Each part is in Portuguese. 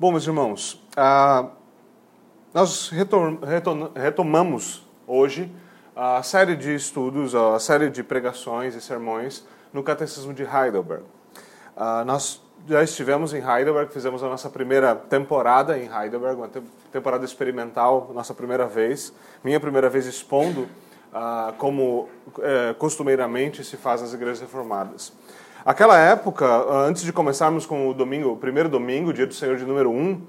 Bom, meus irmãos, ah, nós retom retom retomamos hoje a série de estudos, a série de pregações e sermões no Catecismo de Heidelberg. Ah, nós já estivemos em Heidelberg, fizemos a nossa primeira temporada em Heidelberg, uma te temporada experimental, nossa primeira vez, minha primeira vez expondo ah, como eh, costumeiramente se faz nas igrejas reformadas. Aquela época, antes de começarmos com o domingo, o primeiro domingo, dia do Senhor de número 1, um,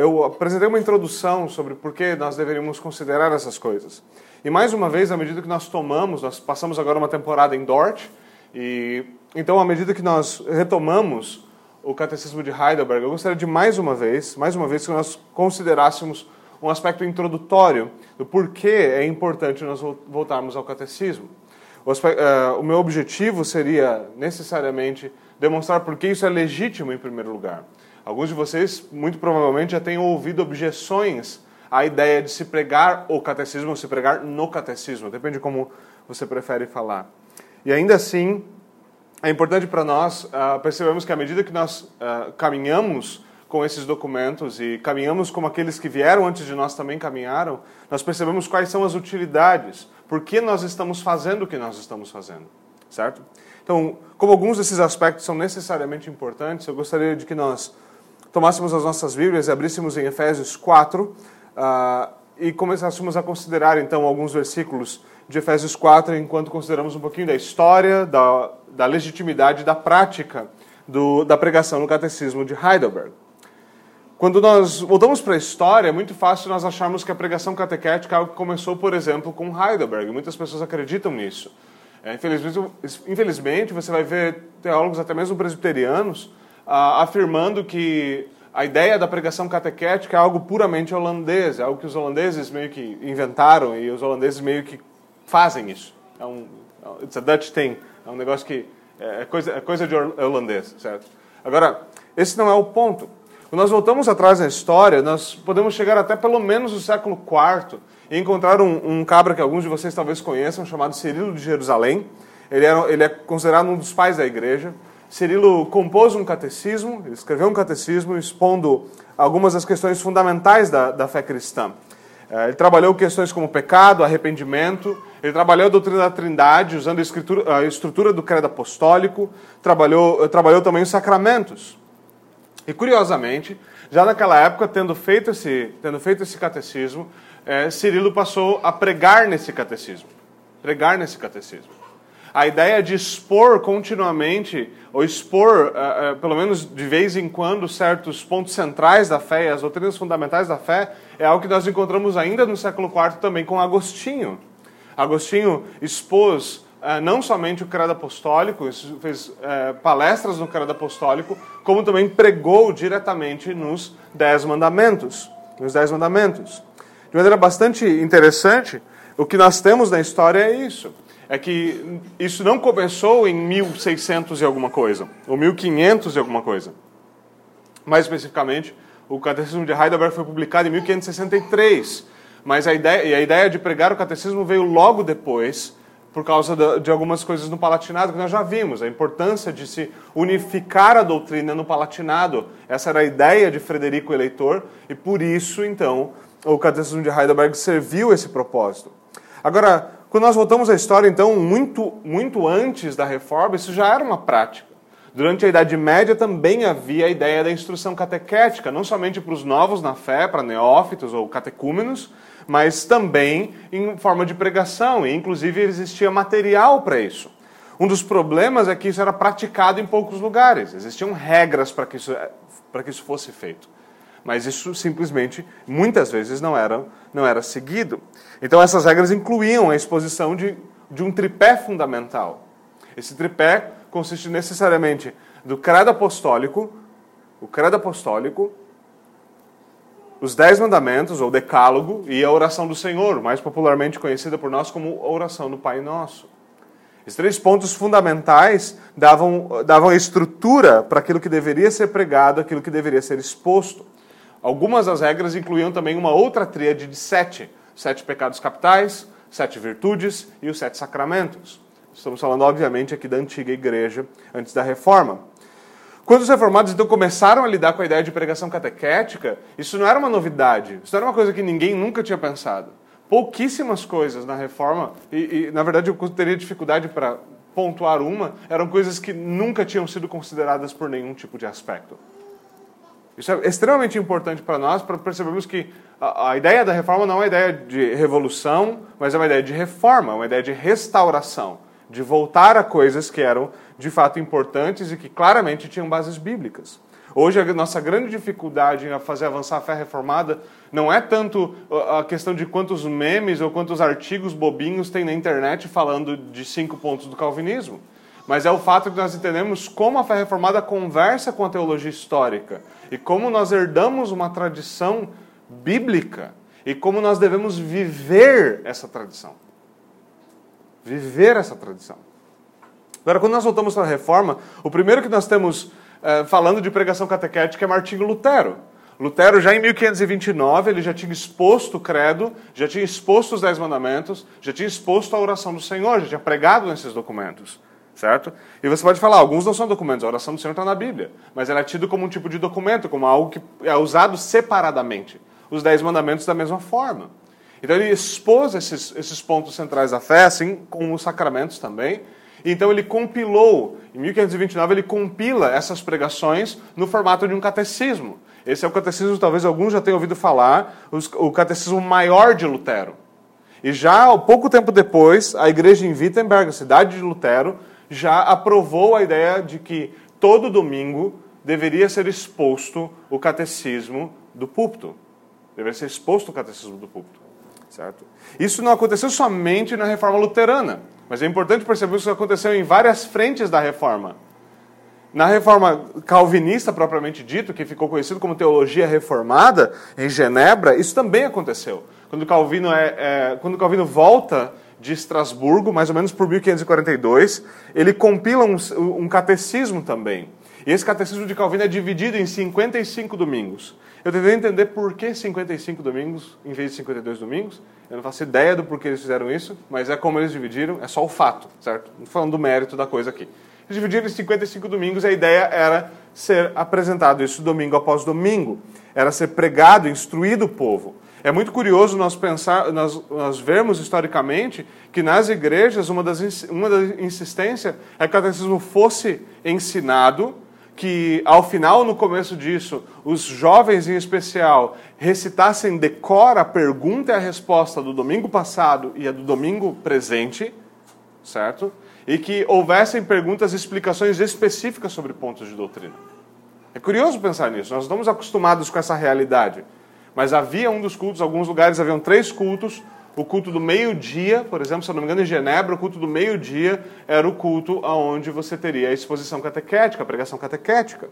eu apresentei uma introdução sobre por que nós deveríamos considerar essas coisas. E mais uma vez, à medida que nós tomamos, nós passamos agora uma temporada em Dort, e então à medida que nós retomamos o Catecismo de Heidelberg, eu gostaria de mais uma vez, mais uma vez que nós considerássemos um aspecto introdutório do porquê é importante nós voltarmos ao catecismo. O, uh, o meu objetivo seria necessariamente demonstrar por que isso é legítimo em primeiro lugar. Alguns de vocês, muito provavelmente, já têm ouvido objeções à ideia de se pregar o catecismo ou se pregar no catecismo, depende de como você prefere falar. E ainda assim, é importante para nós uh, percebermos que à medida que nós uh, caminhamos com esses documentos e caminhamos como aqueles que vieram antes de nós também caminharam, nós percebemos quais são as utilidades por que nós estamos fazendo o que nós estamos fazendo, certo? Então, como alguns desses aspectos são necessariamente importantes, eu gostaria de que nós tomássemos as nossas Bíblias e abríssemos em Efésios 4 uh, ah, e começássemos a considerar então alguns versículos de Efésios 4 enquanto consideramos um pouquinho da história, da, da legitimidade, da prática do, da pregação no Catecismo de Heidelberg. Quando nós voltamos para a história, é muito fácil nós acharmos que a pregação catequética é algo que começou, por exemplo, com Heidelberg. Muitas pessoas acreditam nisso. É, infelizmente, infelizmente, você vai ver teólogos, até mesmo presbiterianos, ah, afirmando que a ideia da pregação catequética é algo puramente holandês, é algo que os holandeses meio que inventaram e os holandeses meio que fazem isso. É um, it's a Dutch thing, é um negócio que é, é coisa, é coisa de holandês, certo? Agora, esse não é o ponto. Quando nós voltamos atrás na história, nós podemos chegar até pelo menos o século IV e encontrar um, um cabra que alguns de vocês talvez conheçam, chamado Cirilo de Jerusalém. Ele, era, ele é considerado um dos pais da igreja. Cirilo compôs um catecismo, ele escreveu um catecismo expondo algumas das questões fundamentais da, da fé cristã. É, ele trabalhou questões como pecado, arrependimento, ele trabalhou a doutrina da trindade, usando a, a estrutura do credo apostólico, trabalhou, trabalhou também os sacramentos. E curiosamente, já naquela época, tendo feito esse, tendo feito esse catecismo, é, Cirilo passou a pregar nesse catecismo. Pregar nesse catecismo. A ideia de expor continuamente, ou expor, uh, uh, pelo menos de vez em quando, certos pontos centrais da fé as doutrinas fundamentais da fé, é algo que nós encontramos ainda no século IV também com Agostinho. Agostinho expôs não somente o credo apostólico, fez é, palestras no credo apostólico, como também pregou diretamente nos Dez Mandamentos. Nos Dez Mandamentos. De maneira bastante interessante, o que nós temos na história é isso. É que isso não começou em 1600 e alguma coisa, ou 1500 e alguma coisa. Mais especificamente, o Catecismo de Heidelberg foi publicado em 1563. Mas a ideia, a ideia de pregar o catecismo veio logo depois, por causa de algumas coisas no Palatinado que nós já vimos, a importância de se unificar a doutrina no Palatinado. Essa era a ideia de Frederico Eleitor e por isso, então, o Catecismo de Heidelberg serviu esse propósito. Agora, quando nós voltamos à história, então, muito, muito antes da reforma, isso já era uma prática. Durante a Idade Média também havia a ideia da instrução catequética, não somente para os novos na fé, para neófitos ou catecúmenos, mas também em forma de pregação, e inclusive existia material para isso. Um dos problemas é que isso era praticado em poucos lugares, existiam regras para que isso, para que isso fosse feito. Mas isso simplesmente, muitas vezes, não era, não era seguido. Então, essas regras incluíam a exposição de, de um tripé fundamental. Esse tripé consiste necessariamente do credo apostólico, o credo apostólico, os Dez Mandamentos, ou Decálogo, e a oração do Senhor, mais popularmente conhecida por nós como a oração do Pai Nosso. Esses três pontos fundamentais davam, davam estrutura para aquilo que deveria ser pregado, aquilo que deveria ser exposto. Algumas das regras incluíam também uma outra tríade de sete: sete pecados capitais, sete virtudes e os sete sacramentos. Estamos falando, obviamente, aqui da antiga igreja, antes da reforma. Quando os reformados então começaram a lidar com a ideia de pregação catequética, isso não era uma novidade, isso não era uma coisa que ninguém nunca tinha pensado. Pouquíssimas coisas na reforma, e, e na verdade eu teria dificuldade para pontuar uma, eram coisas que nunca tinham sido consideradas por nenhum tipo de aspecto. Isso é extremamente importante para nós, para percebermos que a, a, ideia da reforma não é uma ideia de revolução, mas é uma ideia de reforma, uma ideia de restauração, de voltar a coisas que eram de fato importantes e que claramente tinham bases bíblicas. Hoje a nossa grande dificuldade em fazer avançar a fé reformada não é tanto a questão de quantos memes ou quantos artigos bobinhos tem na internet falando de cinco pontos do calvinismo, mas é o fato de nós entendemos como a fé reformada conversa com a teologia histórica e como nós herdamos uma tradição bíblica e como nós devemos viver essa tradição. Viver essa tradição. Agora, quando nós voltamos para a reforma, o primeiro que nós temos eh, falando de pregação catequética é Martinho Lutero. Lutero, já em 1529, ele já tinha exposto o credo, já tinha exposto os Dez Mandamentos, já tinha exposto a oração do Senhor, já tinha pregado nesses documentos certo? E você pode falar, alguns não são documentos, a oração do Senhor está na Bíblia, mas ela é tido como um tipo de documento, como algo que é usado separadamente. Os Dez Mandamentos da mesma forma. Então ele expôs esses, esses pontos centrais da fé, assim como os sacramentos também. Então ele compilou, em 1529 ele compila essas pregações no formato de um catecismo. Esse é o catecismo, talvez alguns já tenham ouvido falar, o catecismo maior de Lutero. E já pouco tempo depois, a igreja em Wittenberg, a cidade de Lutero, já aprovou a ideia de que todo domingo deveria ser exposto o catecismo do púlpito. Deveria ser exposto o catecismo do púlpito. Certo? Isso não aconteceu somente na reforma luterana, mas é importante perceber que isso aconteceu em várias frentes da reforma. Na reforma calvinista, propriamente dito, que ficou conhecido como teologia reformada, em Genebra, isso também aconteceu. Quando Calvino, é, é, quando Calvino volta de Estrasburgo, mais ou menos por 1542, ele compila um, um catecismo também. E esse catecismo de Calvino é dividido em 55 domingos. Eu tentei entender por que 55 domingos em vez de 52 domingos. Eu não faço ideia do porquê eles fizeram isso, mas é como eles dividiram, é só o fato, certo? Não falando do mérito da coisa aqui. Eles dividiram em 55 domingos a ideia era ser apresentado isso domingo após domingo. Era ser pregado, instruído o povo. É muito curioso nós pensar, nós, nós vermos historicamente que nas igrejas uma das uma das insistências é que o catecismo fosse ensinado, que ao final, no começo disso, os jovens em especial recitassem decora a pergunta e a resposta do domingo passado e a do domingo presente, certo? E que houvessem perguntas e explicações específicas sobre pontos de doutrina. É curioso pensar nisso. Nós estamos acostumados com essa realidade. Mas havia um dos cultos, alguns lugares haviam três cultos. O culto do meio-dia, por exemplo, se eu não me engano, em Genebra, o culto do meio-dia era o culto onde você teria a exposição catequética, a pregação catequética.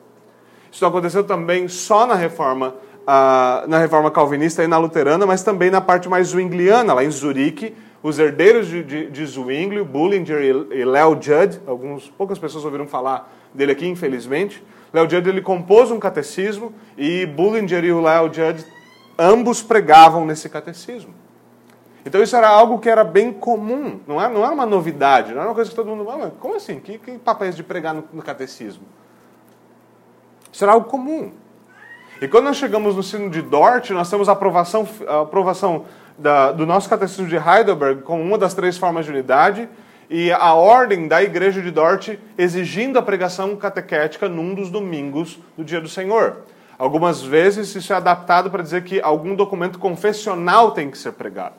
Isso aconteceu também só na reforma, uh, na reforma calvinista e na luterana, mas também na parte mais zwingliana, lá em Zurique, os herdeiros de, de, de Bullinger e, e Leo Judd, alguns, poucas pessoas ouviram falar dele aqui, infelizmente. Leo Judd ele compôs um catecismo e Bullinger e o Leo Judd ambos pregavam nesse catecismo. Então isso era algo que era bem comum, não era, não era uma novidade, não era uma coisa que todo mundo. Como assim? Que, que papéis de pregar no, no catecismo? Isso era algo comum. E quando nós chegamos no sino de Dort, nós temos a aprovação, a aprovação da, do nosso catecismo de Heidelberg como uma das três formas de unidade e a ordem da igreja de Dort exigindo a pregação catequética num dos domingos do dia do Senhor. Algumas vezes isso é adaptado para dizer que algum documento confessional tem que ser pregado,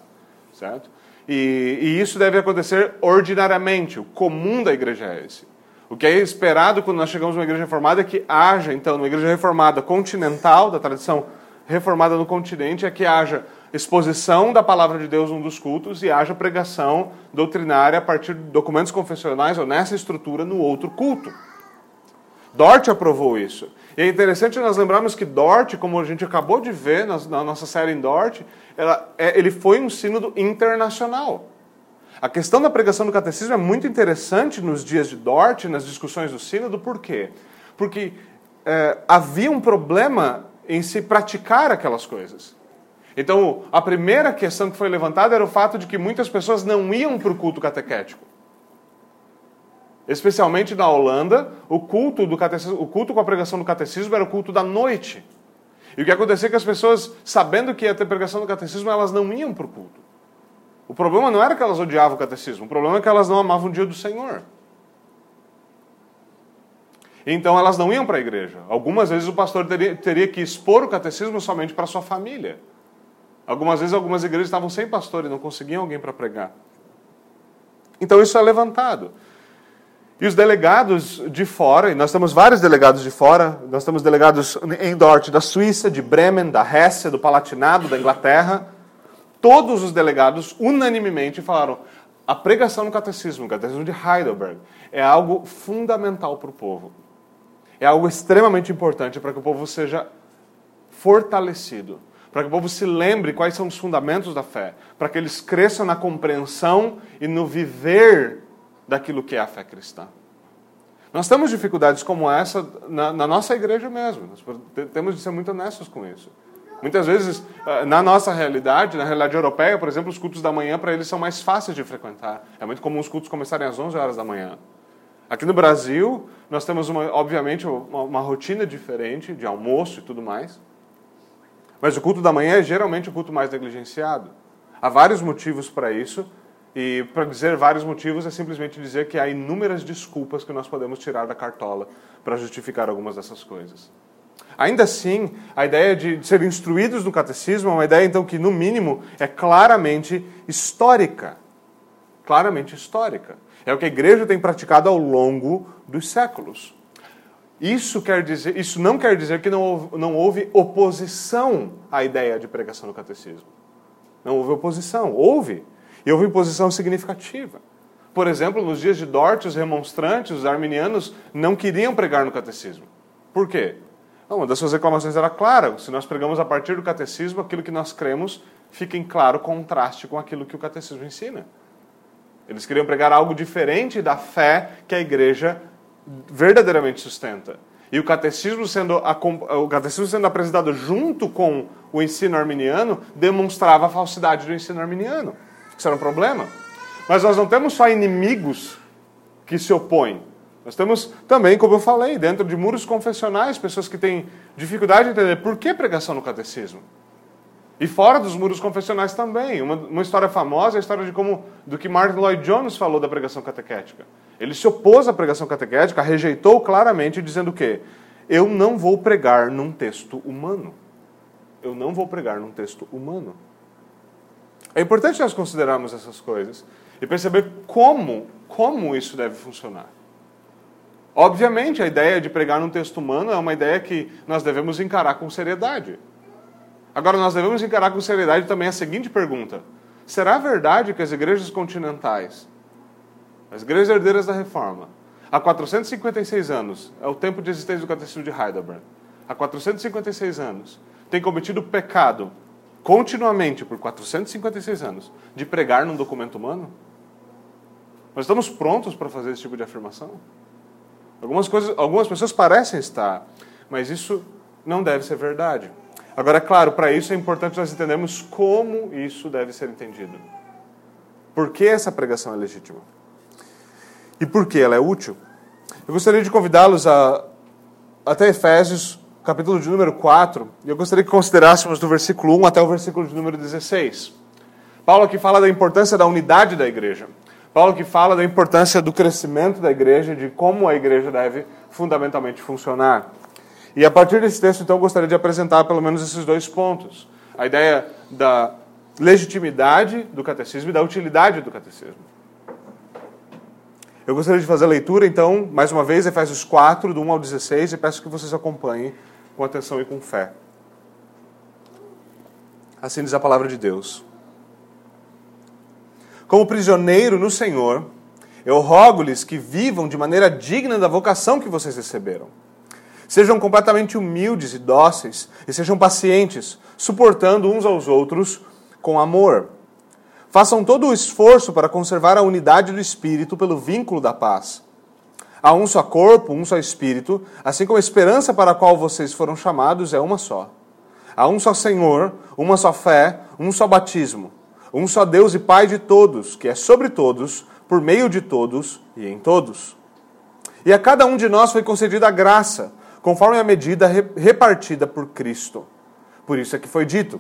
certo? E, e, isso deve acontecer ordinariamente, o comum da igreja é esse. O que é esperado quando nós chegamos numa igreja reformada é que haja, então, numa igreja reformada continental, da tradição reformada no continente, é que haja exposição da palavra de Deus num dos cultos e haja pregação doutrinária a partir de documentos confessionais ou nessa estrutura no outro culto. Dort aprovou isso. E é interessante nós lembrarmos que Dort, como a gente acabou de ver na, na nossa série em Dort, ela, é, ele foi um sínodo internacional. A questão da pregação do catecismo é muito interessante nos dias de Dort, nas discussões do sínodo, por quê? Porque é, havia um problema em se praticar aquelas coisas. Então, a primeira questão que foi levantada era o fato de que muitas pessoas não iam para o culto catequético. Especialmente na Holanda, o culto, do catecismo, o culto com a pregação do catecismo era o culto da noite. E o que acontecia é que as pessoas, sabendo que ia ter pregação do catecismo, elas não iam para o culto. O problema não era que elas odiavam o catecismo, o problema é que elas não amavam o dia do Senhor. Então elas não iam para a igreja. Algumas vezes o pastor teria, teria que expor o catecismo somente para sua família. Algumas vezes algumas igrejas estavam sem pastor e não conseguiam alguém para pregar. Então isso é levantado. E os delegados de fora, e nós temos vários delegados de fora, nós temos delegados em Dort da Suíça, de Bremen, da Hesse, do Palatinado, da Inglaterra. Todos os delegados unanimemente falaram: a pregação no catecismo, o catecismo de Heidelberg, é algo fundamental para o povo. É algo extremamente importante para que o povo seja fortalecido para que o povo se lembre quais são os fundamentos da fé, para que eles cresçam na compreensão e no viver daquilo que é a fé cristã. Nós temos dificuldades como essa na, na nossa igreja mesmo, nós temos de ser muito honestos com isso. Muitas vezes, ah, na nossa realidade, na realidade europeia, por exemplo, os cultos da manhã para eles são mais fáceis de frequentar. É muito comum os cultos começarem às 11 horas da manhã. Aqui no Brasil, nós temos, uma, obviamente, uma, uma rotina diferente de almoço e tudo mais. Mas o culto da manhã é geralmente o culto mais negligenciado. Há vários motivos para isso, e para dizer vários motivos é simplesmente dizer que há inúmeras desculpas que nós podemos tirar da cartola para justificar algumas dessas coisas. Ainda assim, a ideia de ser instruídos no catecismo é uma ideia, então, que, no mínimo, é claramente histórica. Claramente histórica. É o que a igreja tem praticado ao longo dos séculos. Isso, quer dizer, isso não quer dizer que não houve, não houve oposição à ideia de pregação no catecismo. Não houve oposição. Houve. E houve oposição significativa. Por exemplo, nos dias de Dort, os remonstrantes, os arminianos, não queriam pregar no catecismo. Por quê? Uma das suas reclamações era clara: se nós pregamos a partir do catecismo, aquilo que nós cremos fica em claro contraste com aquilo que o catecismo ensina. Eles queriam pregar algo diferente da fé que a igreja verdadeiramente sustenta. E o catecismo sendo, o catecismo sendo apresentado junto com o ensino arminiano demonstrava a falsidade do ensino arminiano. Isso era um problema. Mas nós não temos só inimigos que se opõem. Nós temos também, como eu falei, dentro de muros confessionais, pessoas que têm dificuldade de entender por que pregação no catecismo. E fora dos muros confessionais também. Uma, uma história famosa é a história de como, do que Martin Lloyd Jones falou da pregação catequética. Ele se opôs à pregação catequética, rejeitou claramente, dizendo o quê? Eu não vou pregar num texto humano. Eu não vou pregar num texto humano. É importante nós considerarmos essas coisas e perceber como, como isso deve funcionar. Obviamente, a ideia de pregar num texto humano é uma ideia que nós devemos encarar com seriedade. Agora, nós devemos encarar com seriedade também a seguinte pergunta: será verdade que as igrejas continentais, as igrejas herdeiras da reforma, há 456 anos, é o tempo de existência do Catecismo de Heidelberg, há 456 anos, têm cometido pecado continuamente por 456 anos de pregar num documento humano? Nós estamos prontos para fazer esse tipo de afirmação? Algumas, coisas, algumas pessoas parecem estar, mas isso não deve ser verdade. Agora, é claro, para isso é importante nós entendermos como isso deve ser entendido. Por que essa pregação é legítima? E por que ela é útil? Eu gostaria de convidá-los a até Efésios, capítulo de número 4, e eu gostaria que considerássemos do versículo 1 até o versículo de número 16. Paulo aqui fala da importância da unidade da igreja. Paulo que fala da importância do crescimento da igreja, de como a igreja deve fundamentalmente funcionar. E a partir desse texto, então, eu gostaria de apresentar pelo menos esses dois pontos. A ideia da legitimidade do catecismo e da utilidade do catecismo. Eu gostaria de fazer a leitura, então, mais uma vez, Efésios 4, do 1 ao 16, e peço que vocês acompanhem com atenção e com fé. Assim diz a palavra de Deus. Como prisioneiro no Senhor, eu rogo-lhes que vivam de maneira digna da vocação que vocês receberam Sejam completamente humildes e dóceis, e sejam pacientes, suportando uns aos outros com amor. Façam todo o esforço para conservar a unidade do espírito pelo vínculo da paz. Há um só corpo, um só espírito, assim como a esperança para a qual vocês foram chamados é uma só. Há um só Senhor, uma só fé, um só batismo, um só Deus e Pai de todos, que é sobre todos, por meio de todos e em todos. E a cada um de nós foi concedida a graça, conforme a medida repartida por Cristo. Por isso é que foi dito: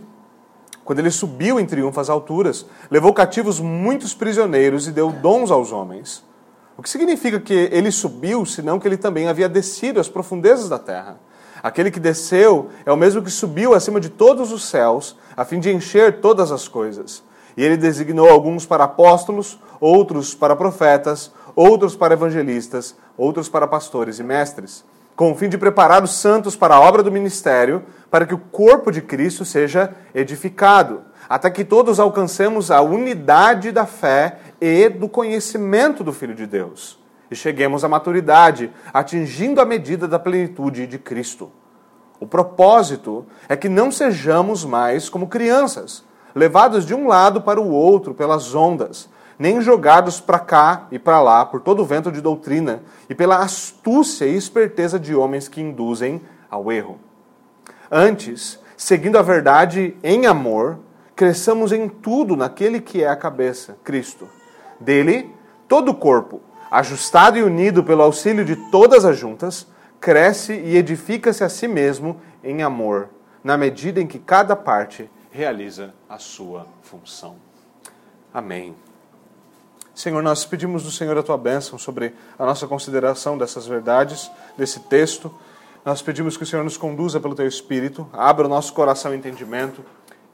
quando ele subiu em triunfo às alturas, levou cativos muitos prisioneiros e deu dons aos homens. O que significa que ele subiu, senão que ele também havia descido às profundezas da terra? Aquele que desceu é o mesmo que subiu acima de todos os céus, a fim de encher todas as coisas. E ele designou alguns para apóstolos, outros para profetas, outros para evangelistas, outros para pastores e mestres, com o fim de preparar os santos para a obra do ministério, para que o corpo de Cristo seja edificado, até que todos alcancemos a unidade da fé e do conhecimento do Filho de Deus, e cheguemos à maturidade, atingindo a medida da plenitude de Cristo. O propósito é que não sejamos mais como crianças, levados de um lado para o outro pelas ondas, nem jogados para cá e para lá por todo o vento de doutrina e pela astúcia e esperteza de homens que induzem ao erro. Antes, seguindo a verdade em amor, cresçamos em tudo naquele que é a cabeça, Cristo. Dele, todo o corpo, ajustado e unido pelo auxílio de todas as juntas, cresce e edifica-se a si mesmo em amor, na medida em que cada parte realiza a sua função. Amém. Senhor, nós pedimos do Senhor a tua bênção sobre a nossa consideração dessas verdades, desse texto. Nós pedimos que o Senhor nos conduza pelo teu Espírito, abra o nosso coração e entendimento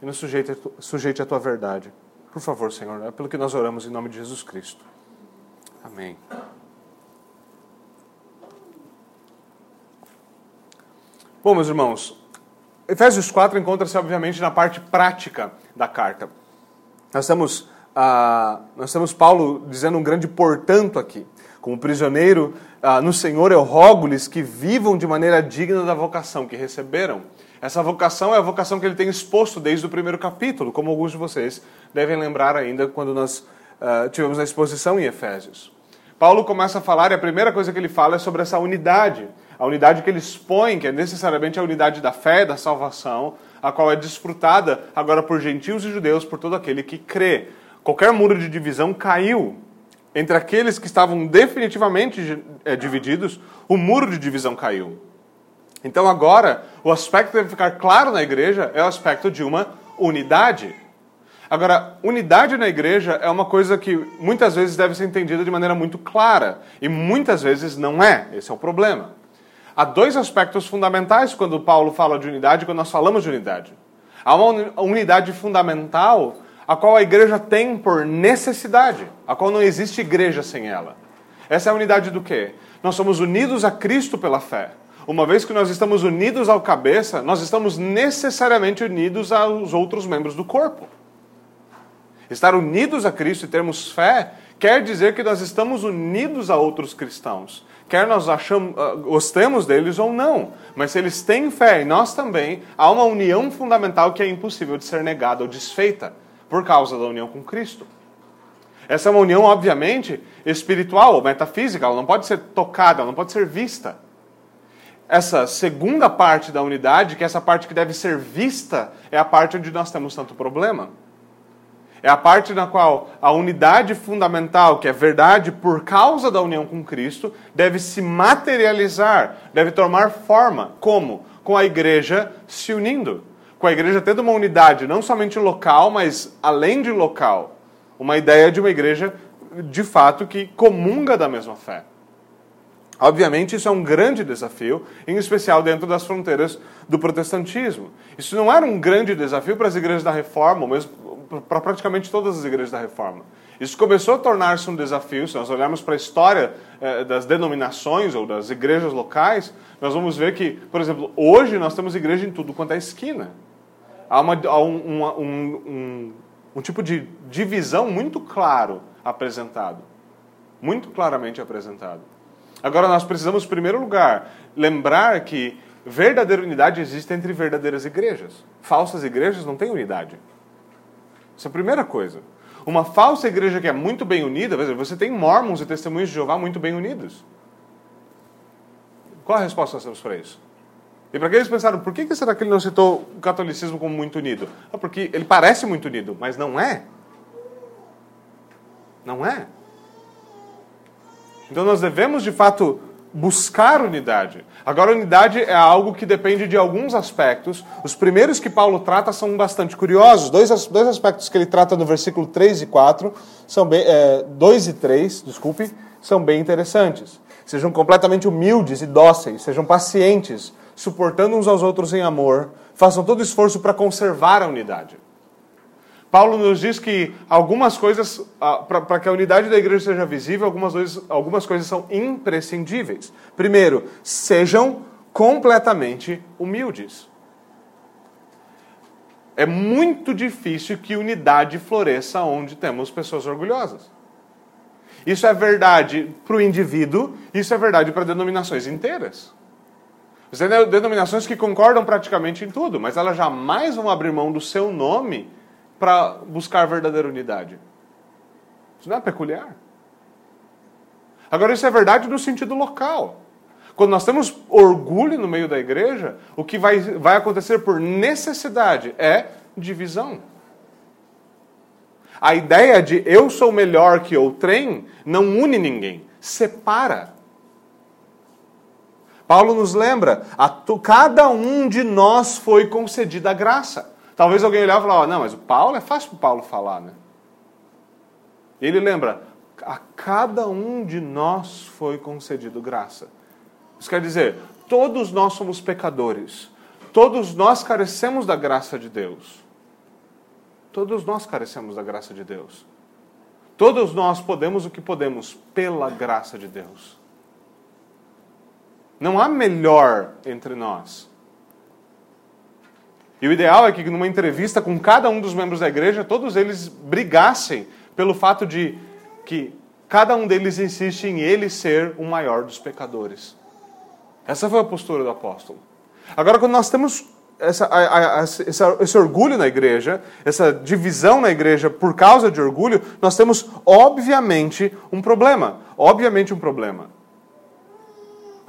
e nos sujeite, sujeite à tua verdade. Por favor, Senhor, é pelo que nós oramos em nome de Jesus Cristo. Amém. Bom, meus irmãos, Efésios 4 encontra-se, obviamente, na parte prática da carta. Nós estamos ah, nós temos Paulo dizendo um grande portanto aqui. Como prisioneiro ah, no Senhor, eu rogo-lhes que vivam de maneira digna da vocação que receberam. Essa vocação é a vocação que ele tem exposto desde o primeiro capítulo, como alguns de vocês devem lembrar ainda quando nós ah, tivemos a exposição em Efésios. Paulo começa a falar e a primeira coisa que ele fala é sobre essa unidade. A unidade que ele expõe, que é necessariamente a unidade da fé, da salvação, a qual é desfrutada agora por gentios e judeus, por todo aquele que crê qualquer muro de divisão caiu. Entre aqueles que estavam definitivamente é, divididos, o muro de divisão caiu. Então agora, o aspecto que deve ficar claro na igreja é o aspecto de uma unidade. Agora, unidade na igreja é uma coisa que muitas vezes deve ser entendida de maneira muito clara e muitas vezes não é. Esse é o problema. Há dois aspectos fundamentais quando Paulo fala de unidade, quando nós falamos de unidade. Há uma unidade fundamental a qual a igreja tem por necessidade, a qual não existe igreja sem ela. Essa é a unidade do quê? Nós somos unidos a Cristo pela fé. Uma vez que nós estamos unidos ao cabeça, nós estamos necessariamente unidos aos outros membros do corpo. Estar unidos a Cristo e termos fé quer dizer que nós estamos unidos a outros cristãos. Quer nós achamos, uh, gostemos deles ou não. Mas se eles têm fé e nós também, há uma união fundamental que é impossível de ser negada ou desfeita por causa da união com Cristo. Essa é uma união, obviamente, espiritual ou metafísica, ela não pode ser tocada, ela não pode ser vista. Essa segunda parte da unidade, que é essa parte que deve ser vista, é a parte onde nós temos tanto problema. É a parte na qual a unidade fundamental, que é verdade por causa da união com Cristo, deve se materializar, deve tomar forma. Como? Com a igreja se unindo com a igreja tendo uma unidade não somente local, mas além de local. Uma ideia de uma igreja, de fato, que comunga da mesma fé. Obviamente, isso é um grande desafio, em especial dentro das fronteiras do protestantismo. Isso não era um grande desafio para as igrejas da Reforma, mesmo para praticamente todas as igrejas da Reforma. Isso começou a tornar-se um desafio, se nós olharmos para a história eh, das denominações ou das igrejas locais, nós vamos ver que, por exemplo, hoje nós temos igreja em tudo quanto é esquina há, uma, há um, um, um, um tipo de divisão muito claro apresentado. Muito claramente apresentado. Agora, nós precisamos, em primeiro lugar, lembrar que verdadeira unidade existe entre verdadeiras igrejas. Falsas igrejas não têm unidade. Essa é a primeira coisa. Uma falsa igreja que é muito bem unida, você tem mormons e testemunhos de Jeová muito bem unidos. Qual a resposta nós temos para isso? E para que eles pensaram, por que será que ele não citou o catolicismo como muito unido? Ah, porque ele parece muito unido, mas não é. Não é. Então nós devemos, de fato, buscar unidade. Agora, unidade é algo que depende de alguns aspectos. Os primeiros que Paulo trata são bastante curiosos. Dois, dois aspectos que ele trata no versículo 3 e 4, são bem, é, 2 e 3, desculpe, são bem interessantes. Sejam completamente humildes e dóceis, sejam pacientes, suportando uns aos outros em amor, façam todo esforço para conservar a unidade. Paulo nos diz que algumas coisas, ah, para que a unidade da igreja seja visível, algumas coisas, algumas coisas são imprescindíveis. Primeiro, sejam completamente humildes. É muito difícil que unidade floresça onde temos pessoas orgulhosas. Isso é verdade para o indivíduo, isso é verdade para denominações inteiras. Você tem denominações que concordam praticamente em tudo, mas elas jamais vão abrir mão do seu nome para buscar verdadeira unidade. Isso não é peculiar. Agora, isso é verdade no sentido local. Quando nós temos orgulho no meio da igreja, o que vai, vai acontecer por necessidade é divisão. A ideia de eu sou melhor que outrem não une ninguém, separa. Paulo nos lembra, a cada um de nós foi concedida a graça. Talvez alguém olhar e falar, oh, não, mas o Paulo, é fácil para o Paulo falar, né? Ele lembra, a cada um de nós foi concedido graça. Isso quer dizer, todos nós somos pecadores. Todos nós carecemos da graça de Deus. Todos nós carecemos da graça de Deus. Todos nós podemos o que podemos pela graça de Deus. Não há melhor entre nós. E o ideal é que numa entrevista com cada um dos membros da igreja, todos eles brigassem pelo fato de que cada um deles insiste em ele ser o maior dos pecadores. Essa foi a postura do apóstolo. Agora, quando nós temos essa, a, a, esse, esse orgulho na igreja, essa divisão na igreja por causa de orgulho, nós temos, obviamente, um problema. Obviamente, um problema.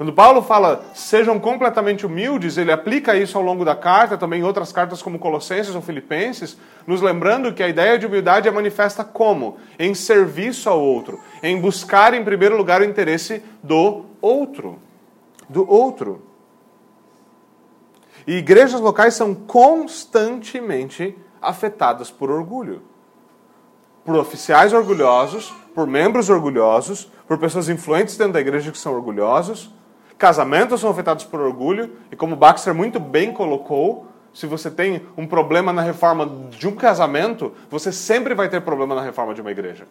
Quando Paulo fala sejam completamente humildes, ele aplica isso ao longo da carta, também em outras cartas como Colossenses ou Filipenses, nos lembrando que a ideia de humildade é manifesta como? Em serviço ao outro, em buscar em primeiro lugar o interesse do outro. Do outro. E igrejas locais são constantemente afetadas por orgulho. Por oficiais orgulhosos, por membros orgulhosos, por pessoas influentes dentro da igreja que são orgulhosos Casamentos são afetados por orgulho, e como Baxter muito bem colocou, se você tem um problema na reforma de um casamento, você sempre vai ter problema na reforma de uma igreja.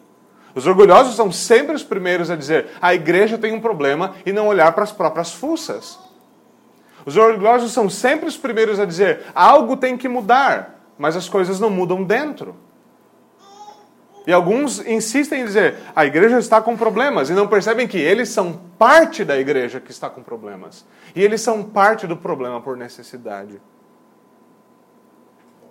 Os orgulhosos são sempre os primeiros a dizer a igreja tem um problema e não olhar para as próprias fuças. Os orgulhosos são sempre os primeiros a dizer algo tem que mudar, mas as coisas não mudam dentro. E alguns insistem em dizer a igreja está com problemas e não percebem que eles são parte da igreja que está com problemas. E eles são parte do problema por necessidade.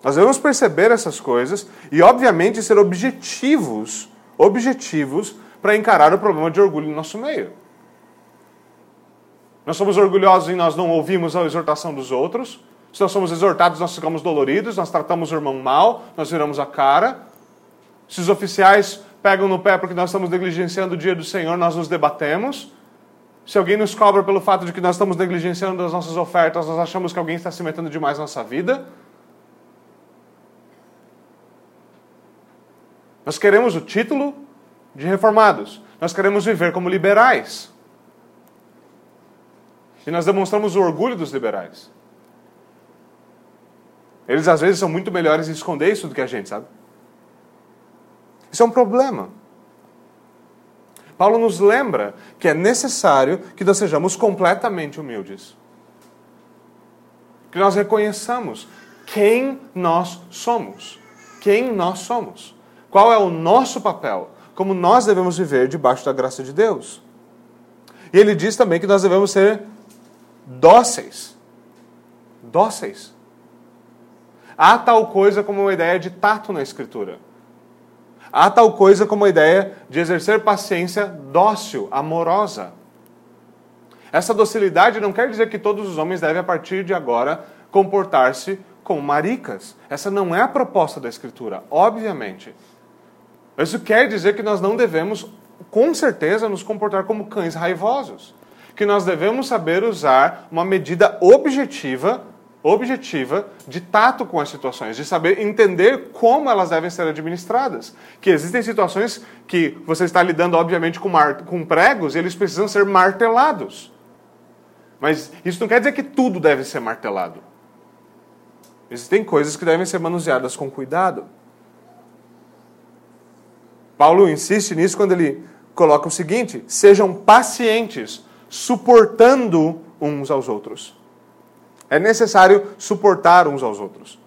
Nós devemos perceber essas coisas e, obviamente, ser objetivos, objetivos para encarar o problema de orgulho no nosso meio. Nós somos orgulhosos e nós não ouvimos a exortação dos outros. Se nós somos exortados, nós ficamos doloridos, nós tratamos o irmão mal, nós viramos a cara. Se os oficiais pegam no pé porque nós estamos negligenciando o dia do Senhor, nós nos debatemos. Se alguém nos cobra pelo fato de que nós estamos negligenciando as nossas ofertas, nós achamos que alguém está se metendo demais na nossa vida. Nós queremos o título de reformados. Nós queremos viver como liberais. E nós demonstramos o orgulho dos liberais. Eles às vezes são muito melhores em esconder isso do que a gente, sabe? Isso é um problema. Paulo nos lembra que é necessário que nós sejamos completamente humildes. Que nós reconheçamos quem nós somos. Quem nós somos. Qual é o nosso papel. Como nós devemos viver debaixo da graça de Deus. E ele diz também que nós devemos ser dóceis. Dóceis. Há tal coisa como uma ideia de tato na Escritura. Há tal coisa como a ideia de exercer paciência dócil, amorosa. Essa docilidade não quer dizer que todos os homens devem, a partir de agora, comportar-se como maricas. Essa não é a proposta da Escritura, obviamente. Isso quer dizer que nós não devemos, com certeza, nos comportar como cães raivosos. que nós devemos saber usar uma medida objetiva, objetiva de tato com as situações, de saber entender como elas devem ser administradas. Que existem situações que você está lidando, obviamente, com, com pregos e eles precisam ser martelados. Mas isso não quer dizer que tudo deve ser martelado. Existem coisas que devem ser manuseadas com cuidado. Paulo insiste nisso quando ele coloca o seguinte: sejam pacientes, suportando uns aos outros. É necessário suportar uns aos outros.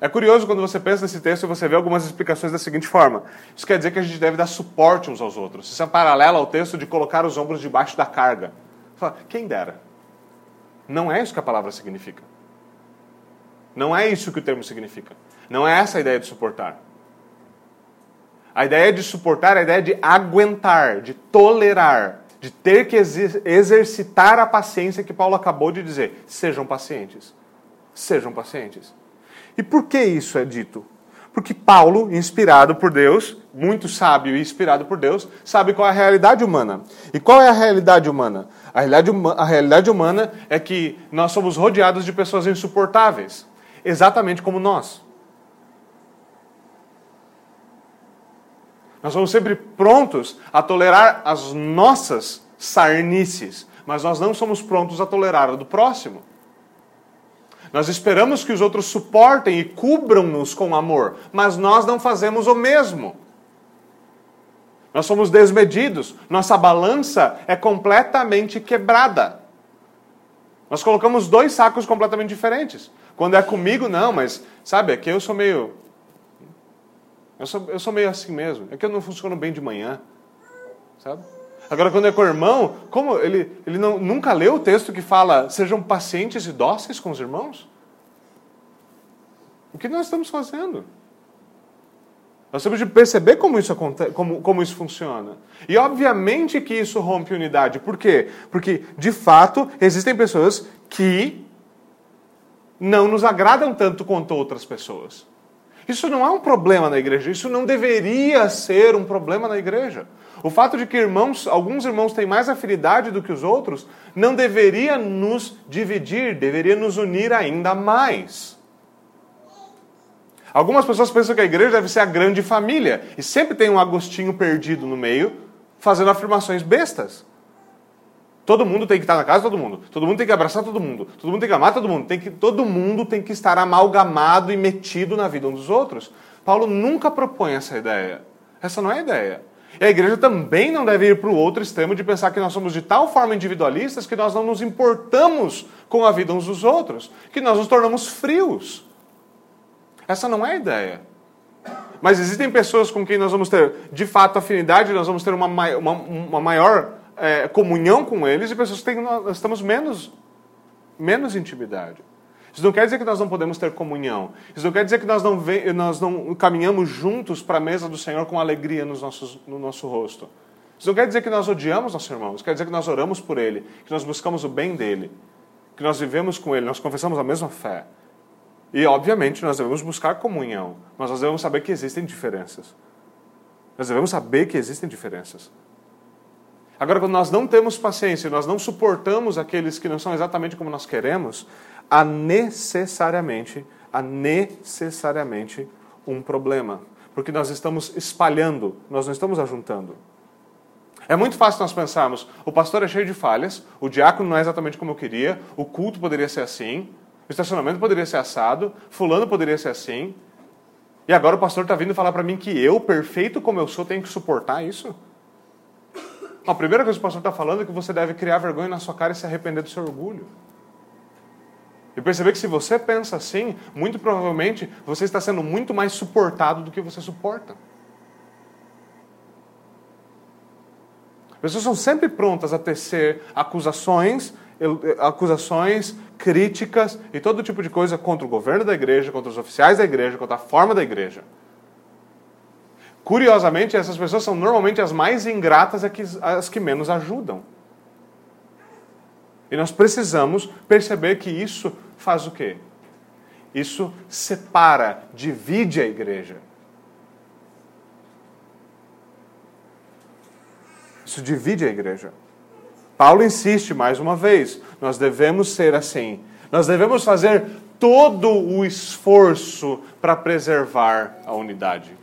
É curioso quando você pensa nesse texto e você vê algumas explicações da seguinte forma: isso quer dizer que a gente deve dar suporte uns aos outros. Isso é paralelo ao texto de colocar os ombros debaixo da carga. Fala, quem dera. Não é isso que a palavra significa. Não é isso que o termo significa. Não é essa a ideia de suportar. A ideia de suportar é a ideia de aguentar, de tolerar, de ter que exercitar a paciência que Paulo acabou de dizer. Sejam pacientes. Sejam pacientes. E por que isso é dito? Porque Paulo, inspirado por Deus, muito sábio e inspirado por Deus, sabe qual é a realidade humana. E qual é a realidade humana? A realidade, a realidade humana é que nós somos rodeados de pessoas insuportáveis, exatamente como nós. Nós somos sempre prontos a tolerar as nossas sarnices, mas nós não somos prontos a tolerar a do próximo. Nós esperamos que os outros suportem e cubram-nos com amor, mas nós não fazemos o mesmo. Nós somos desmedidos, nossa balança é completamente quebrada. Nós colocamos dois sacos completamente diferentes. Quando é comigo, não, mas sabe, aqui eu sou meio eu sou, eu sou meio assim mesmo. É que eu não funciono bem de manhã. Sabe? Agora, quando é com o irmão, como ele, ele não, nunca leu o texto que fala sejam pacientes e dóceis com os irmãos? O que nós estamos fazendo? Nós temos de perceber como isso, acontece, como, como isso funciona. E obviamente que isso rompe unidade. Por quê? Porque, de fato, existem pessoas que não nos agradam tanto quanto outras pessoas. Isso não é um problema na igreja, isso não deveria ser um problema na igreja. O fato de que irmãos, alguns irmãos têm mais afinidade do que os outros, não deveria nos dividir, deveria nos unir ainda mais. Algumas pessoas pensam que a igreja deve ser a grande família, e sempre tem um Agostinho perdido no meio, fazendo afirmações bestas. Todo mundo tem que estar na casa de todo mundo. Todo mundo tem que abraçar todo mundo. Todo mundo tem que amar todo mundo. Tem que, todo mundo tem que estar amalgamado e metido na vida uns dos outros. Paulo nunca propõe essa ideia. Essa não é a ideia. E a igreja também não deve ir para o outro extremo de pensar que nós somos de tal forma individualistas que nós não nos importamos com a vida uns dos outros, que nós nos tornamos frios. Essa não é a ideia. Mas existem pessoas com quem nós vamos ter de fato afinidade, nós vamos ter uma, uma, uma maior é, comunhão com eles e pessoas que têm, nós estamos menos, menos intimidade. Isso não quer dizer que nós não podemos ter comunhão. Isso não quer dizer que nós não, vem, nós não caminhamos juntos para a mesa do Senhor com alegria nos nossos, no nosso rosto. Isso não quer dizer que nós odiamos nosso irmão. Isso quer dizer que nós oramos por ele, que nós buscamos o bem dele, que nós vivemos com ele, nós confessamos a mesma fé. E, obviamente, nós devemos buscar comunhão, mas nós devemos saber que existem diferenças. Nós devemos saber que existem diferenças. Agora, quando nós não temos paciência, nós não suportamos aqueles que não são exatamente como nós queremos, há necessariamente, há necessariamente um problema. Porque nós estamos espalhando, nós não estamos ajuntando. É muito fácil nós pensarmos, o pastor é cheio de falhas, o diácono não é exatamente como eu queria, o culto poderia ser assim, o estacionamento poderia ser assado, fulano poderia ser assim. E agora o pastor está vindo falar para mim que eu, perfeito como eu sou, tenho que suportar isso? A primeira coisa que o pastor está falando é que você deve criar vergonha na sua cara e se arrepender do seu orgulho. E perceber que se você pensa assim, muito provavelmente você está sendo muito mais suportado do que você suporta. As pessoas são sempre prontas a tecer acusações, acusações, críticas e todo tipo de coisa contra o governo da igreja, contra os oficiais da igreja, contra a forma da igreja. Curiosamente, essas pessoas são normalmente as mais ingratas, as que menos ajudam. E nós precisamos perceber que isso faz o quê? Isso separa, divide a igreja. Isso divide a igreja. Paulo insiste mais uma vez: nós devemos ser assim. Nós devemos fazer todo o esforço para preservar a unidade.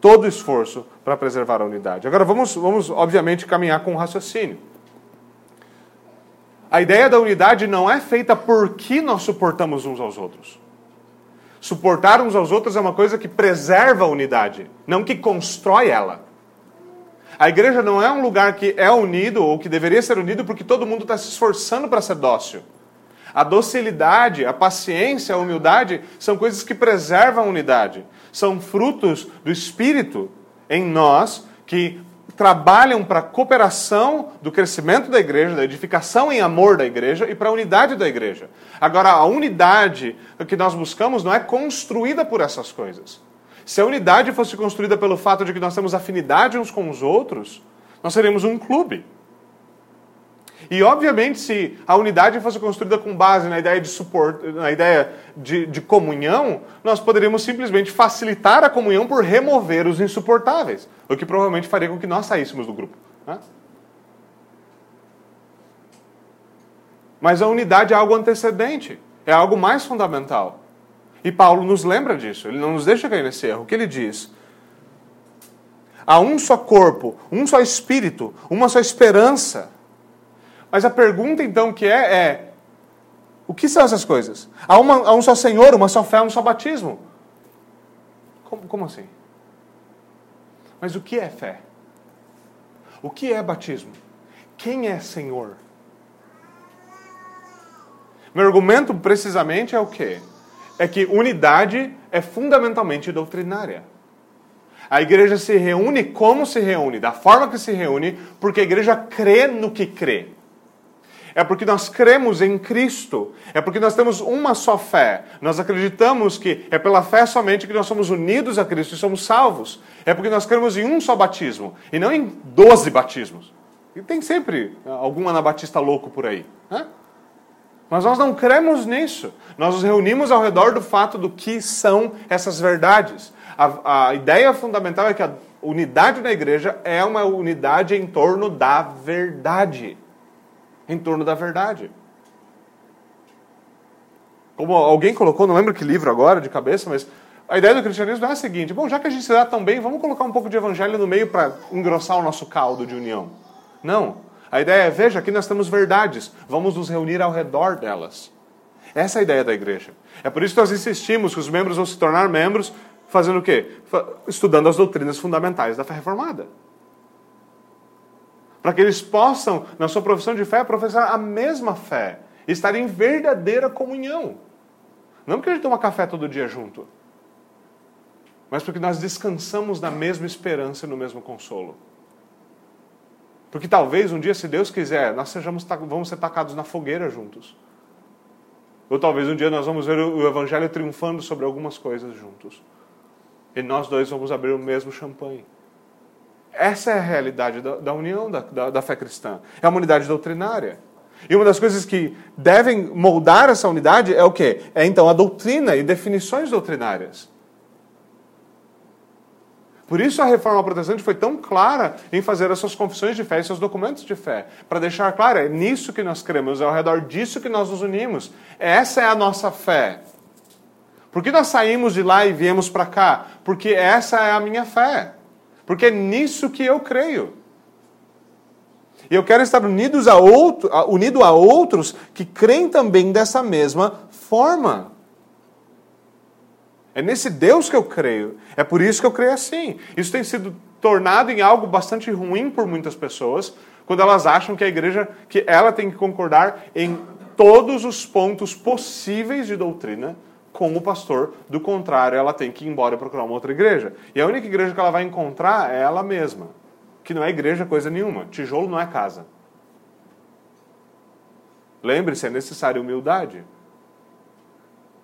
Todo o esforço para preservar a unidade. Agora vamos, vamos, obviamente, caminhar com um raciocínio. A ideia da unidade não é feita porque nós suportamos uns aos outros. Suportar uns aos outros é uma coisa que preserva a unidade, não que constrói ela. A igreja não é um lugar que é unido ou que deveria ser unido porque todo mundo está se esforçando para ser dócil. A docilidade, a paciência, a humildade são coisas que preservam a unidade. São frutos do Espírito em nós que trabalham para a cooperação do crescimento da igreja, da edificação em amor da igreja e para a unidade da igreja. Agora, a unidade que nós buscamos não é construída por essas coisas. Se a unidade fosse construída pelo fato de que nós temos afinidade uns com os outros, nós seríamos um clube. E, obviamente, se a unidade fosse construída com base na ideia de suporte, na ideia de, de, comunhão, nós poderíamos simplesmente facilitar a comunhão por remover os insuportáveis, o que provavelmente faria com que nós saíssemos do grupo. Né? Mas a unidade é algo antecedente, é algo mais fundamental. E Paulo nos lembra disso, ele não nos deixa cair nesse erro. O que ele diz? Há um só corpo, um só espírito, uma só esperança. Mas a pergunta então que é é: o que são essas coisas? Há, uma, há um só Senhor, uma só fé, um só batismo. Como, como assim? Mas o que é fé? O que é batismo? Quem é Senhor? Meu argumento precisamente é o quê? É que unidade é fundamentalmente doutrinária. A igreja se reúne como se reúne, da forma que se reúne, porque a igreja crê no que crê é porque nós cremos em Cristo, é porque nós temos uma só fé. Nós acreditamos que é pela fé somente que nós somos unidos a Cristo e somos salvos. É porque nós cremos em um só batismo e não em doze batismos. E tem sempre algum anabatista louco por aí. Né? Mas nós não cremos nisso. Nós nos reunimos ao redor do fato do que são essas verdades. A, a ideia fundamental é que a unidade na igreja é uma unidade em torno da verdade em torno da verdade. Como alguém colocou, não lembro que livro agora de cabeça, mas a ideia do cristianismo é a seguinte: bom, já que a gente se dá tão bem, vamos colocar um pouco de evangelho no meio para engrossar o nosso caldo de união. Não. A ideia é: veja, aqui nós temos verdades, vamos nos reunir ao redor delas. Essa é a ideia da igreja. É por isso que nós insistimos que os membros vão se tornar membros fazendo o quê? Estudando as doutrinas fundamentais da fé reformada para que eles possam, na sua profissão de fé, professar a mesma fé, estar em verdadeira comunhão. Não porque a gente toma café todo dia junto, mas porque nós descansamos na mesma esperança e no mesmo consolo. Porque talvez um dia, se Deus quiser, nós sejamos, vamos ser tacados na fogueira juntos. Ou talvez um dia nós vamos ver o Evangelho triunfando sobre algumas coisas juntos. E nós dois vamos abrir o mesmo champanhe. Essa é a realidade da, da união da, da, da fé cristã. É uma unidade doutrinária. E uma das coisas que devem moldar essa unidade é o quê? É então a doutrina e definições doutrinárias. Por isso a reforma protestante foi tão clara em fazer as suas confissões de fé e seus documentos de fé. Para deixar claro, é nisso que nós cremos, é ao redor disso que nós nos unimos. Essa é a nossa fé. Por que nós saímos de lá e viemos para cá? Porque essa é a minha fé. Porque é nisso que eu creio. E eu quero estar unidos a outro, unido a outros que creem também dessa mesma forma. É nesse Deus que eu creio. É por isso que eu creio assim. Isso tem sido tornado em algo bastante ruim por muitas pessoas, quando elas acham que a igreja que ela tem que concordar em todos os pontos possíveis de doutrina com o pastor, do contrário, ela tem que ir embora e procurar uma outra igreja. E a única igreja que ela vai encontrar é ela mesma, que não é igreja coisa nenhuma. Tijolo não é casa. Lembre-se, é necessário humildade.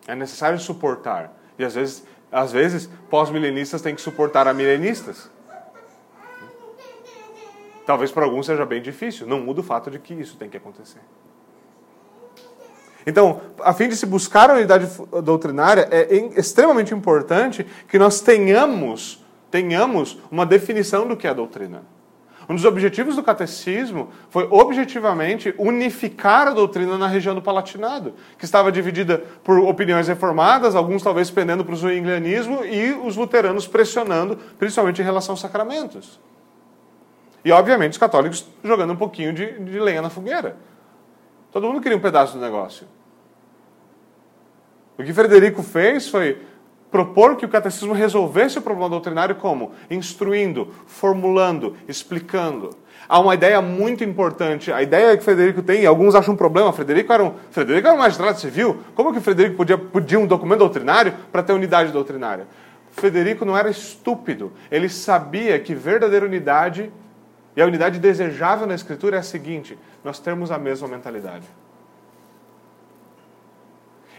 É necessário suportar. E às vezes, às vezes pós-milenistas têm que suportar a milenistas. Talvez para alguns seja bem difícil. Não muda o fato de que isso tem que acontecer. Então, a fim de se buscar a unidade doutrinária, é extremamente importante que nós tenhamos, tenhamos uma definição do que é doutrina. Um dos objetivos do catecismo foi objetivamente unificar a doutrina na região do Palatinado, que estava dividida por opiniões reformadas, alguns talvez pendendo para o zwinglianismo, e os luteranos pressionando, principalmente em relação aos sacramentos. E, obviamente, os católicos jogando um pouquinho de, de lenha na fogueira. Todo mundo queria um pedaço do negócio. O que Frederico fez foi propor que o catecismo resolvesse o problema doutrinário como? Instruindo, formulando, explicando. Há uma ideia muito importante. A ideia que Frederico tem, alguns acham um problema, Frederico era um, Frederico era um magistrado civil. Como que Frederico podia pedir um documento doutrinário para ter unidade doutrinária? Frederico não era estúpido. Ele sabia que verdadeira unidade e a unidade desejável na Escritura é a seguinte: nós temos a mesma mentalidade.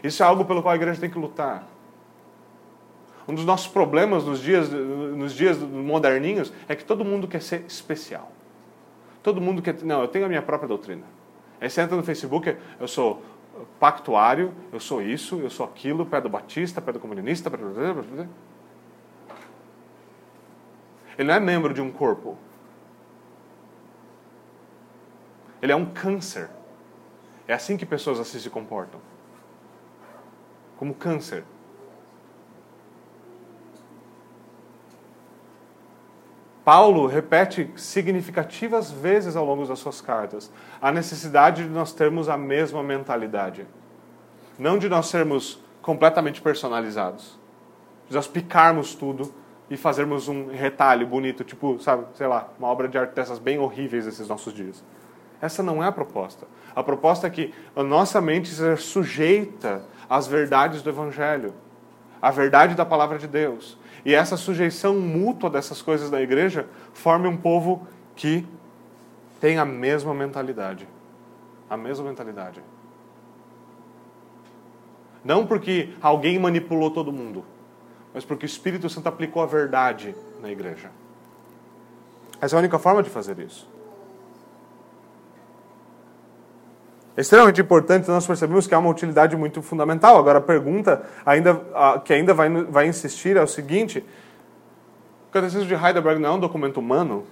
Isso é algo pelo qual a igreja tem que lutar. Um dos nossos problemas nos dias, nos dias moderninhos é que todo mundo quer ser especial. Todo mundo quer. Não, eu tenho a minha própria doutrina. Aí você entra no Facebook, eu sou pactuário, eu sou isso, eu sou aquilo, pé do batista, pé do comunista, pé do... Ele não é membro de um corpo. Ele é um câncer. É assim que pessoas assim se comportam. Como câncer. Paulo repete significativas vezes ao longo das suas cartas a necessidade de nós termos a mesma mentalidade. Não de nós sermos completamente personalizados. De nós picarmos tudo e fazermos um retalho bonito, tipo, sabe, sei lá, uma obra de arte dessas bem horríveis desses nossos dias. Essa não é a proposta. A proposta é que a nossa mente seja sujeita às verdades do Evangelho, à verdade da palavra de Deus. E essa sujeição mútua dessas coisas da igreja forme um povo que tem a mesma mentalidade. A mesma mentalidade. Não porque alguém manipulou todo mundo, mas porque o Espírito Santo aplicou a verdade na igreja. Essa é a única forma de fazer isso. É extremamente importante, nós percebemos que há uma utilidade muito fundamental. Agora, a pergunta ainda, que ainda vai, vai insistir é o seguinte: o Catecismo de Heidelberg não é um documento humano?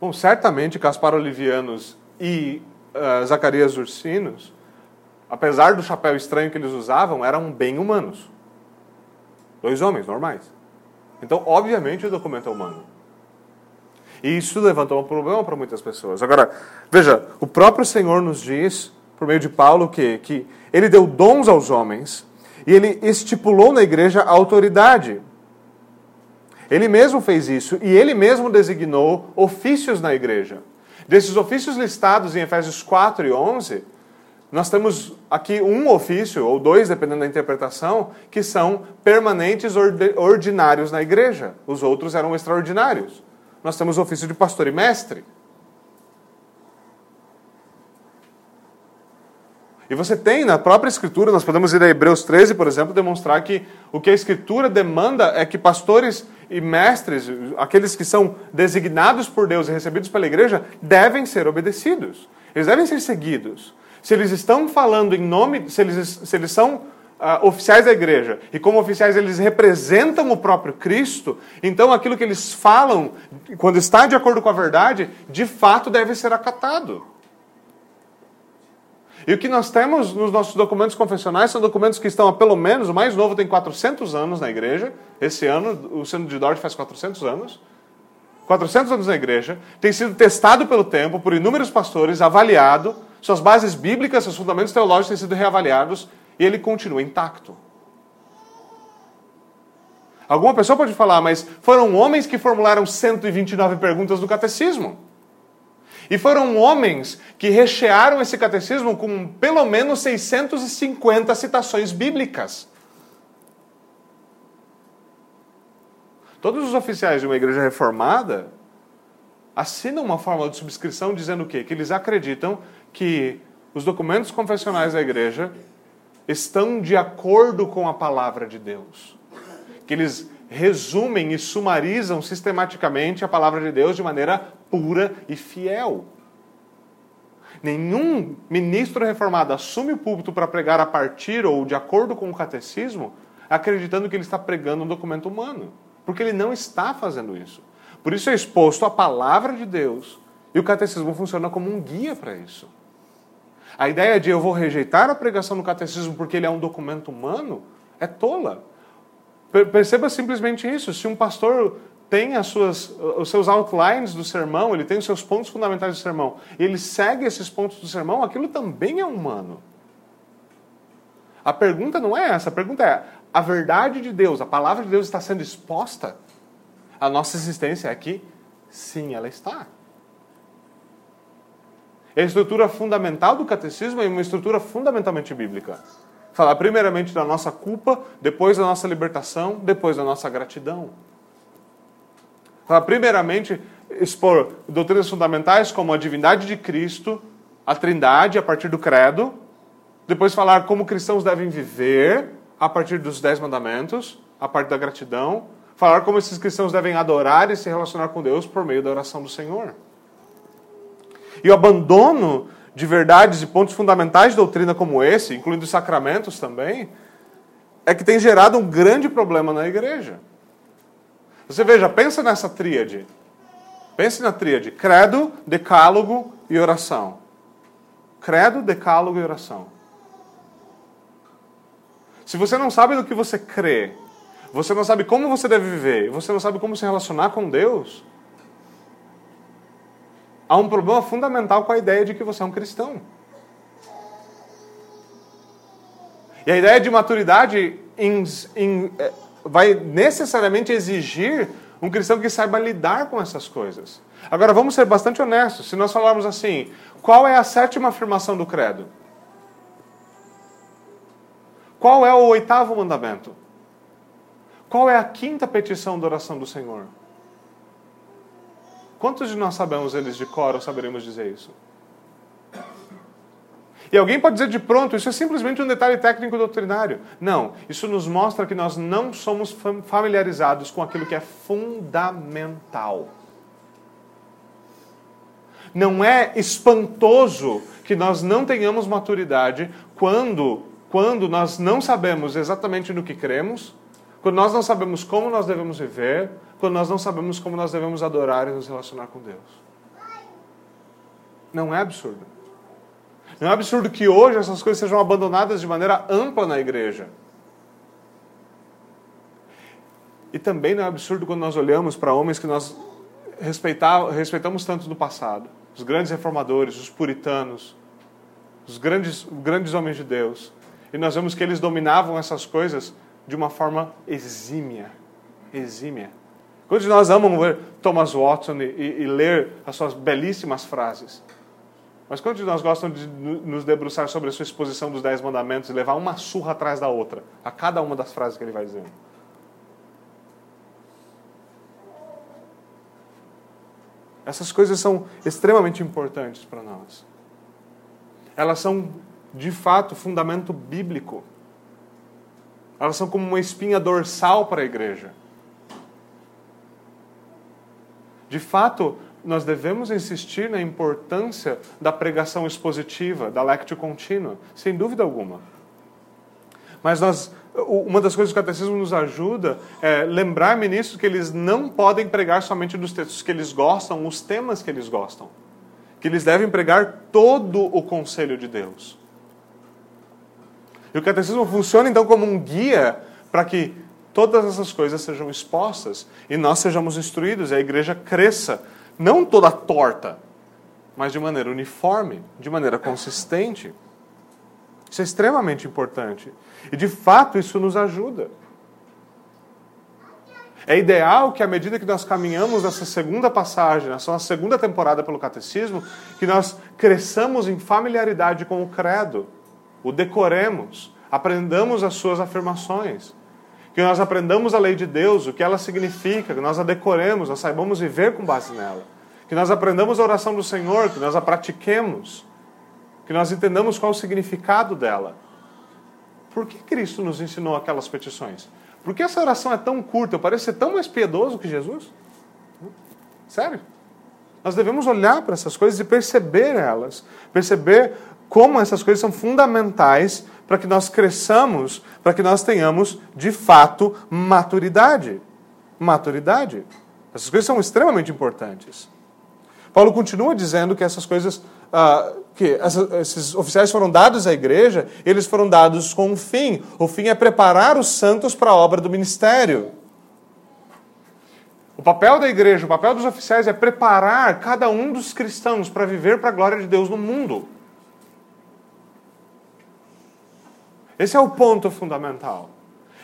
Bom, certamente Caspar Olivianos e uh, Zacarias Ursinos, apesar do chapéu estranho que eles usavam, eram bem humanos. Dois homens normais. Então, obviamente, o documento é humano. E isso levantou um problema para muitas pessoas. Agora, veja, o próprio Senhor nos diz, por meio de Paulo, que, que ele deu dons aos homens e ele estipulou na igreja a autoridade. Ele mesmo fez isso e ele mesmo designou ofícios na igreja. Desses ofícios listados em Efésios 4 e 11, nós temos aqui um ofício, ou dois, dependendo da interpretação, que são permanentes ordinários na igreja. Os outros eram extraordinários nós temos o ofício de pastor e mestre. E você tem na própria Escritura, nós podemos ir a Hebreus 13, por exemplo, demonstrar que o que a Escritura demanda é que pastores e mestres, aqueles que são designados por Deus e recebidos pela igreja, devem ser obedecidos. Eles devem ser seguidos. Se eles estão falando em nome, se eles, se eles são uh, oficiais da igreja, e como oficiais eles representam o próprio Cristo, então aquilo que eles falam, quando está de acordo com a verdade, de fato deve ser acatado. E o que nós temos nos nossos documentos confessionais são documentos que estão há pelo menos, o mais novo tem 400 anos na igreja, esse ano o Sino de Dort faz 400 anos, 400 anos na igreja, tem sido testado pelo tempo por inúmeros pastores, avaliado, suas bases bíblicas, seus fundamentos teológicos têm sido reavaliados ele continua intacto. Alguma pessoa pode falar, mas foram homens que formularam 129 perguntas do catecismo. E foram homens que rechearam esse catecismo com pelo menos 650 citações bíblicas. Todos os oficiais de uma igreja reformada assinam uma forma de subscrição dizendo o quê? Que eles acreditam que os documentos confessionais da igreja estão de acordo com a palavra de Deus. Que eles resumem e sumarizam sistematicamente a palavra de Deus de maneira pura e fiel. Nenhum ministro reformado assume o púlpito para pregar a partir ou de acordo com o catecismo, acreditando que ele está pregando um documento humano. Porque ele não está fazendo isso. Por isso é exposto a palavra de Deus e o catecismo funciona como um guia para isso. A ideia de eu vou rejeitar a pregação no catecismo porque ele é um documento humano é tola. Perceba simplesmente isso. Se um pastor tem as suas, os seus outlines do sermão, ele tem os seus pontos fundamentais do sermão, e ele segue esses pontos do sermão, aquilo também é humano. A pergunta não é essa, a pergunta é: a verdade de Deus, a palavra de Deus está sendo exposta? A nossa existência aqui? Sim, ela está. A estrutura fundamental do catecismo é uma estrutura fundamentalmente bíblica. Falar primeiramente da nossa culpa, depois da nossa libertação, depois da nossa gratidão. Falar primeiramente expor doutrinas fundamentais como a divindade de Cristo, a Trindade a partir do credo, depois falar como cristãos devem viver a partir dos dez mandamentos, a partir da gratidão, falar como esses cristãos devem adorar e se relacionar com Deus por meio da oração do Senhor. E o abandono de verdades e pontos fundamentais de doutrina como esse, incluindo os sacramentos também, é que tem gerado um grande problema na igreja. Você veja, pensa nessa tríade. Pense na tríade: credo, decálogo e oração. Credo, decálogo e oração. Se você não sabe do que você crê, você não sabe como você deve viver, você não sabe como se relacionar com Deus, há um problema fundamental com a ideia de que você é um cristão. E a ideia de maturidade é, vai necessariamente exigir um cristão que saiba lidar com essas coisas. Agora, vamos ser bastante honestos. Se nós falarmos assim, qual é a sétima afirmação do credo? Qual é o oitavo mandamento? Qual é a quinta petição da oração do Senhor? Quantos de nós sabemos eles de cor ou saberemos dizer isso? E alguém pode dizer de pronto, isso é simplesmente um detalhe técnico doutrinário. Não, isso nos mostra que nós não somos familiarizados com aquilo que é fundamental. Não é espantoso que nós não tenhamos maturidade quando, quando nós não sabemos exatamente no que cremos, quando nós não sabemos como nós devemos viver, quando nós não sabemos como nós devemos adorar e nos relacionar com Deus. Não é absurdo. Não é absurdo que hoje essas coisas sejam abandonadas de maneira ampla na igreja. E também não é absurdo quando nós olhamos para homens que nós respeitamos tanto no passado os grandes reformadores, os puritanos, os grandes, grandes homens de Deus. E nós vemos que eles dominavam essas coisas de uma forma exímia. Exímia. Quantos de nós amam ler Thomas Watson e, e, e ler as suas belíssimas frases? Mas quantos de nós gostam de nos debruçar sobre a sua exposição dos Dez Mandamentos e levar uma surra atrás da outra, a cada uma das frases que ele vai dizendo? Essas coisas são extremamente importantes para nós. Elas são, de fato, fundamento bíblico. Elas são como uma espinha dorsal para a igreja. De fato, nós devemos insistir na importância da pregação expositiva, da lectio contínua, sem dúvida alguma. Mas nós, uma das coisas que o catecismo nos ajuda é lembrar ministros que eles não podem pregar somente dos textos que eles gostam, os temas que eles gostam. Que eles devem pregar todo o conselho de Deus. E o catecismo funciona então como um guia para que todas essas coisas sejam expostas e nós sejamos instruídos e a igreja cresça, não toda torta, mas de maneira uniforme, de maneira consistente. Isso é extremamente importante. E de fato isso nos ajuda. É ideal que, à medida que nós caminhamos nessa segunda passagem, nessa segunda temporada pelo catecismo, que nós cresçamos em familiaridade com o credo, o decoremos, aprendamos as suas afirmações que nós aprendamos a lei de Deus, o que ela significa, que nós a decoremos, nós saibamos viver com base nela. Que nós aprendamos a oração do Senhor, que nós a pratiquemos, que nós entendamos qual o significado dela. Por que Cristo nos ensinou aquelas petições? Por que essa oração é tão curta? Parece ser tão mais piedoso que Jesus? Sério? Nós devemos olhar para essas coisas e perceber elas, perceber como essas coisas são fundamentais para que nós cresçamos, para que nós tenhamos, de fato, maturidade. maturidade. Essas coisas são extremamente importantes. Paulo continua dizendo que essas coisas, ah, que essa, esses oficiais foram dados à igreja, eles foram dados com um fim. O fim é preparar os santos para a obra do ministério. O papel da igreja, o papel dos oficiais é preparar cada um dos cristãos para viver para a glória de Deus no mundo. Esse é o ponto fundamental.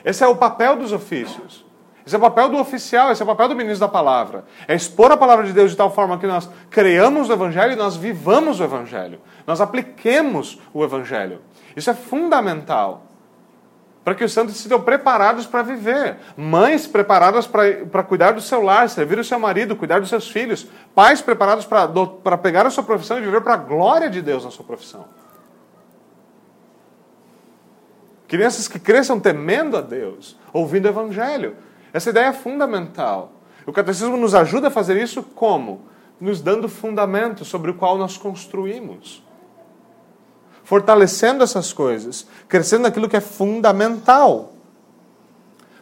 Esse é o papel dos ofícios. Esse é o papel do oficial, esse é o papel do ministro da palavra. É expor a palavra de Deus de tal forma que nós creamos o Evangelho e nós vivamos o Evangelho. Nós apliquemos o Evangelho. Isso é fundamental. Para que os santos estejam preparados para viver. Mães preparadas para cuidar do seu lar, servir o seu marido, cuidar dos seus filhos. Pais preparados para pegar a sua profissão e viver para a glória de Deus na sua profissão. Crianças que cresçam temendo a Deus, ouvindo o Evangelho. Essa ideia é fundamental. O catecismo nos ajuda a fazer isso como? Nos dando fundamento sobre o qual nós construímos. Fortalecendo essas coisas, crescendo naquilo que é fundamental.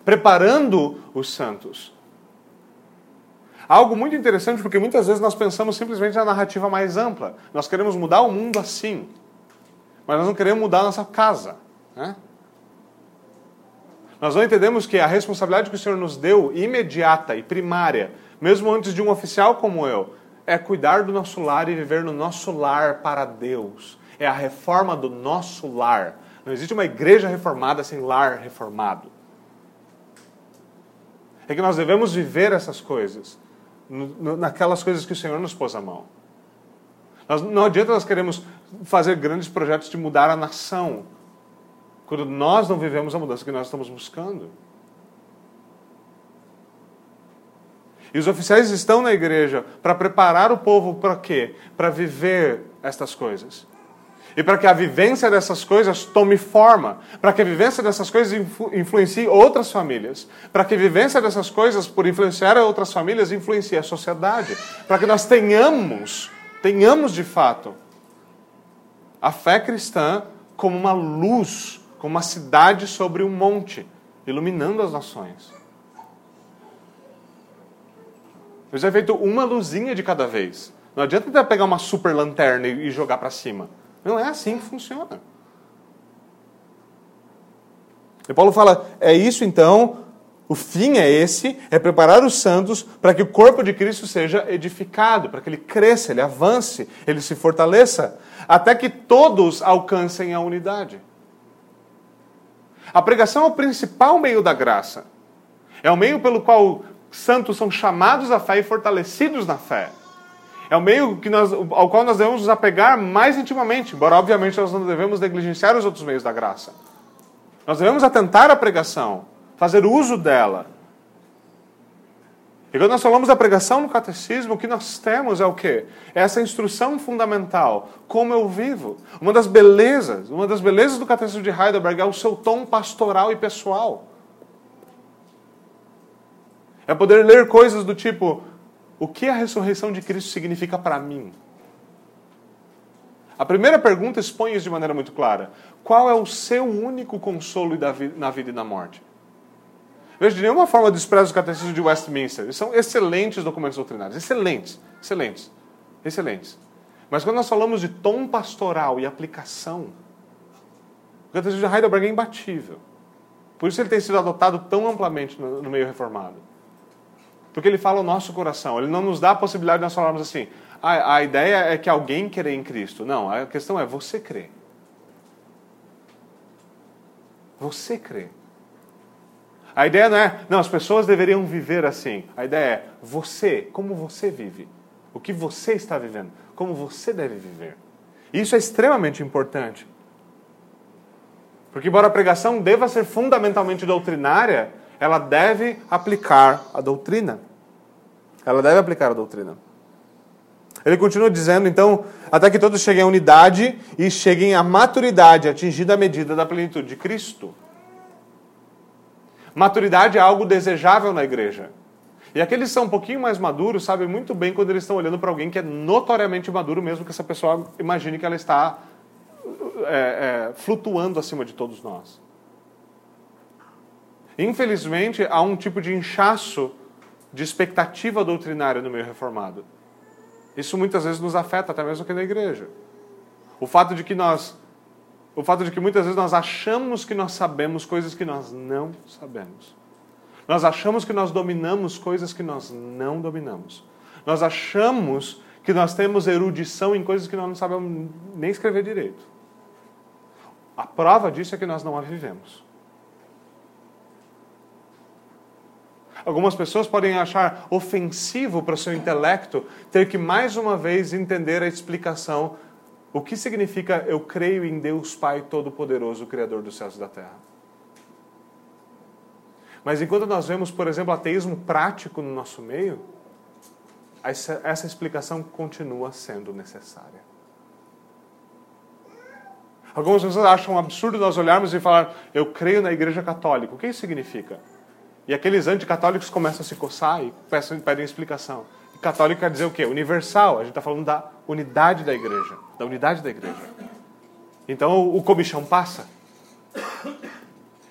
Preparando os santos. Algo muito interessante, porque muitas vezes nós pensamos simplesmente na narrativa mais ampla. Nós queremos mudar o mundo assim. Mas nós não queremos mudar a nossa casa. Né? Nós não entendemos que a responsabilidade que o Senhor nos deu, imediata e primária, mesmo antes de um oficial como eu, é cuidar do nosso lar e viver no nosso lar para Deus. É a reforma do nosso lar. Não existe uma igreja reformada sem lar reformado. É que nós devemos viver essas coisas, naquelas coisas que o Senhor nos pôs à mão. Não adianta nós queremos fazer grandes projetos de mudar a nação, quando nós não vivemos a mudança que nós estamos buscando. E os oficiais estão na igreja para preparar o povo para quê? Para viver estas coisas. E para que a vivência dessas coisas tome forma, para que a vivência dessas coisas influ influencie outras famílias, para que a vivência dessas coisas, por influenciar outras famílias, influencie a sociedade, para que nós tenhamos, tenhamos de fato, a fé cristã como uma luz como uma cidade sobre um monte, iluminando as nações. Deus é feito uma luzinha de cada vez. Não adianta tentar pegar uma super lanterna e jogar para cima. Não é assim que funciona. E Paulo fala: é isso então, o fim é esse, é preparar os santos para que o corpo de Cristo seja edificado, para que ele cresça, ele avance, ele se fortaleça, até que todos alcancem a unidade. A pregação é o principal meio da graça. É o meio pelo qual santos são chamados à fé e fortalecidos na fé. É o meio que nós, ao qual nós devemos nos apegar mais intimamente, embora obviamente nós não devemos negligenciar os outros meios da graça. Nós devemos atentar à pregação, fazer uso dela, e quando nós falamos da pregação no catecismo, o que nós temos é o quê? É essa instrução fundamental. Como eu vivo. Uma das belezas, uma das belezas do catecismo de Heidelberg é o seu tom pastoral e pessoal. É poder ler coisas do tipo: o que a ressurreição de Cristo significa para mim? A primeira pergunta expõe isso de maneira muito clara. Qual é o seu único consolo na vida e na morte? Veja, de nenhuma forma desprezo o catecismo de Westminster. Eles são excelentes documentos doutrinários. Excelentes. Excelentes. Excelentes. Mas quando nós falamos de tom pastoral e aplicação, o catecismo de Heidelberg é imbatível. Por isso ele tem sido adotado tão amplamente no, no meio reformado. Porque ele fala o nosso coração. Ele não nos dá a possibilidade de nós falarmos assim, ah, a ideia é que alguém crê em Cristo. Não, a questão é você crê. Você crê. A ideia não é, não, as pessoas deveriam viver assim. A ideia é você, como você vive. O que você está vivendo, como você deve viver. Isso é extremamente importante. Porque, embora a pregação deva ser fundamentalmente doutrinária, ela deve aplicar a doutrina. Ela deve aplicar a doutrina. Ele continua dizendo, então, até que todos cheguem à unidade e cheguem à maturidade, atingida a medida da plenitude de Cristo. Maturidade é algo desejável na igreja. E aqueles que são um pouquinho mais maduros sabem muito bem quando eles estão olhando para alguém que é notoriamente maduro, mesmo que essa pessoa imagine que ela está é, é, flutuando acima de todos nós. Infelizmente, há um tipo de inchaço de expectativa doutrinária no meio reformado. Isso muitas vezes nos afeta, até mesmo aqui na igreja. O fato de que nós. O fato de que muitas vezes nós achamos que nós sabemos coisas que nós não sabemos. Nós achamos que nós dominamos coisas que nós não dominamos. Nós achamos que nós temos erudição em coisas que nós não sabemos nem escrever direito. A prova disso é que nós não a vivemos. Algumas pessoas podem achar ofensivo para o seu intelecto ter que mais uma vez entender a explicação o que significa eu creio em Deus Pai Todo-Poderoso, Criador dos céus e da terra. Mas enquanto nós vemos, por exemplo, ateísmo prático no nosso meio, essa, essa explicação continua sendo necessária. Algumas pessoas acham um absurdo nós olharmos e falar, eu creio na Igreja Católica. O que isso significa? E aqueles anticatólicos começam a se coçar e pedem explicação. Católico quer dizer o quê? Universal. A gente está falando da unidade da igreja. Da unidade da igreja. Então o comichão passa.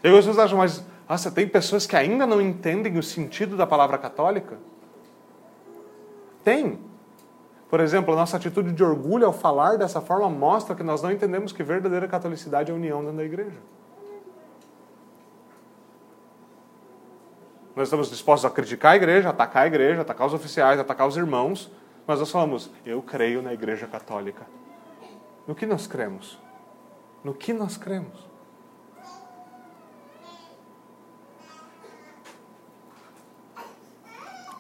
E as pessoas acham, mas nossa, tem pessoas que ainda não entendem o sentido da palavra católica? Tem. Por exemplo, a nossa atitude de orgulho ao falar dessa forma mostra que nós não entendemos que verdadeira catolicidade é a união dentro da igreja. Nós estamos dispostos a criticar a igreja, atacar a igreja, atacar os oficiais, atacar os irmãos, mas nós falamos, eu creio na igreja católica. No que nós cremos? No que nós cremos?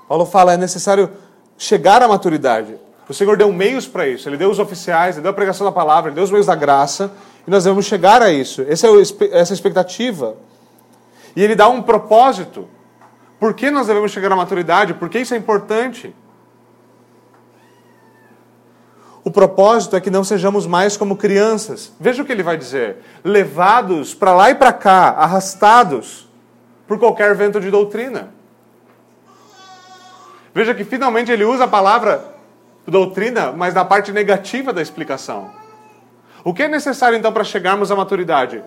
Paulo fala, é necessário chegar à maturidade. O Senhor deu meios para isso. Ele deu os oficiais, ele deu a pregação da palavra, ele deu os meios da graça. E nós devemos chegar a isso. Essa é essa expectativa. E ele dá um propósito. Por que nós devemos chegar à maturidade? Por que isso é importante? O propósito é que não sejamos mais como crianças. Veja o que ele vai dizer: levados para lá e para cá, arrastados por qualquer vento de doutrina. Veja que finalmente ele usa a palavra doutrina, mas na parte negativa da explicação. O que é necessário então para chegarmos à maturidade?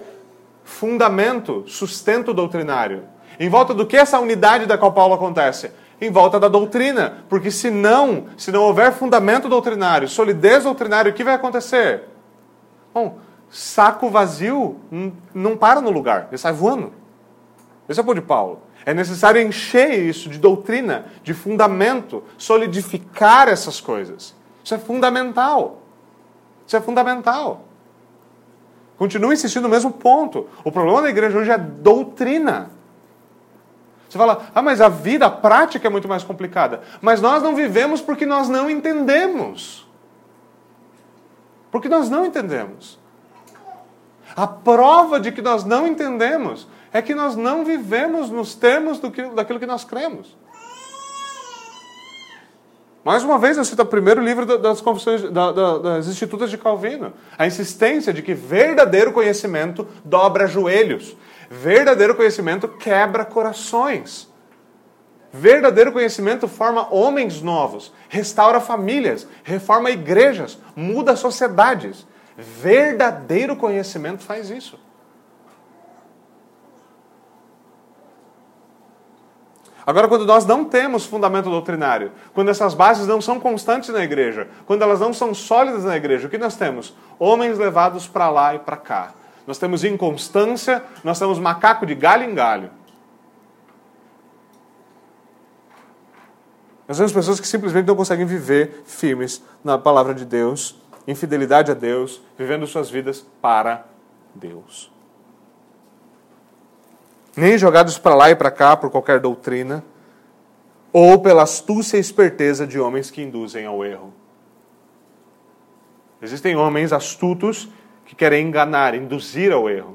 Fundamento, sustento doutrinário. Em volta do que essa unidade da qual Paulo acontece? Em volta da doutrina. Porque se não, se não houver fundamento doutrinário, solidez doutrinária, o que vai acontecer? Bom, saco vazio não para no lugar, ele sai voando. Esse é o ponto de Paulo. É necessário encher isso de doutrina, de fundamento, solidificar essas coisas. Isso é fundamental. Isso é fundamental. Continua insistindo no mesmo ponto. O problema da igreja hoje é doutrina. Você fala, ah, mas a vida, a prática é muito mais complicada. Mas nós não vivemos porque nós não entendemos. Porque nós não entendemos. A prova de que nós não entendemos é que nós não vivemos nos termos do que, daquilo que nós cremos. Mais uma vez, eu cito o primeiro livro das, confissões, das Institutas de Calvino. A insistência de que verdadeiro conhecimento dobra joelhos. Verdadeiro conhecimento quebra corações. Verdadeiro conhecimento forma homens novos, restaura famílias, reforma igrejas, muda sociedades. Verdadeiro conhecimento faz isso. Agora, quando nós não temos fundamento doutrinário, quando essas bases não são constantes na igreja, quando elas não são sólidas na igreja, o que nós temos? Homens levados para lá e para cá, nós temos inconstância, nós temos macaco de galho em galho. Nós temos pessoas que simplesmente não conseguem viver firmes na palavra de Deus, em fidelidade a Deus, vivendo suas vidas para Deus. Nem jogados para lá e para cá por qualquer doutrina, ou pela astúcia e esperteza de homens que induzem ao erro. Existem homens astutos que querem enganar, induzir ao erro.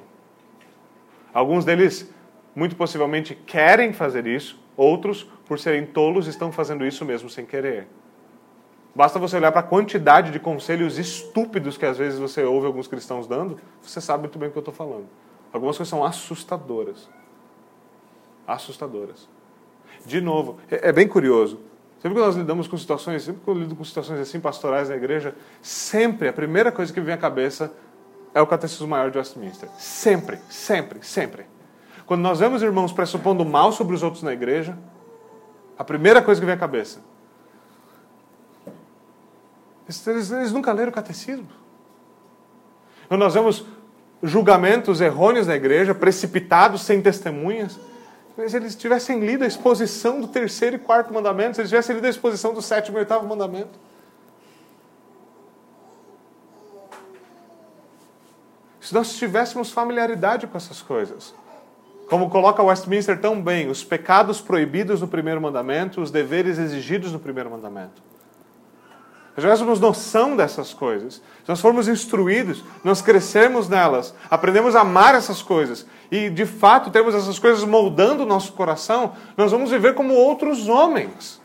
Alguns deles, muito possivelmente, querem fazer isso, outros, por serem tolos, estão fazendo isso mesmo sem querer. Basta você olhar para a quantidade de conselhos estúpidos que às vezes você ouve alguns cristãos dando, você sabe muito bem o que eu estou falando. Algumas coisas são assustadoras. Assustadoras. De novo, é, é bem curioso. Sempre que nós lidamos com situações, sempre que eu lido com situações assim pastorais na igreja, sempre a primeira coisa que vem à cabeça é o Catecismo Maior de Westminster. Sempre, sempre, sempre. Quando nós vemos irmãos pressupondo mal sobre os outros na igreja, A primeira coisa que vem à cabeça. Eles, eles nunca leram o catecismo. Então nós vemos julgamentos errôneos na igreja, precipitados, sem testemunhas. Se eles tivessem lido a exposição do terceiro e quarto mandamento, se eles tivessem lido a exposição do sétimo e oitavo mandamento. Se nós tivéssemos familiaridade com essas coisas. Como coloca Westminster tão bem, os pecados proibidos no primeiro mandamento, os deveres exigidos no primeiro mandamento. Se tivéssemos noção dessas coisas, se nós formos instruídos, nós crescermos nelas, aprendemos a amar essas coisas e de fato temos essas coisas moldando o nosso coração, nós vamos viver como outros homens.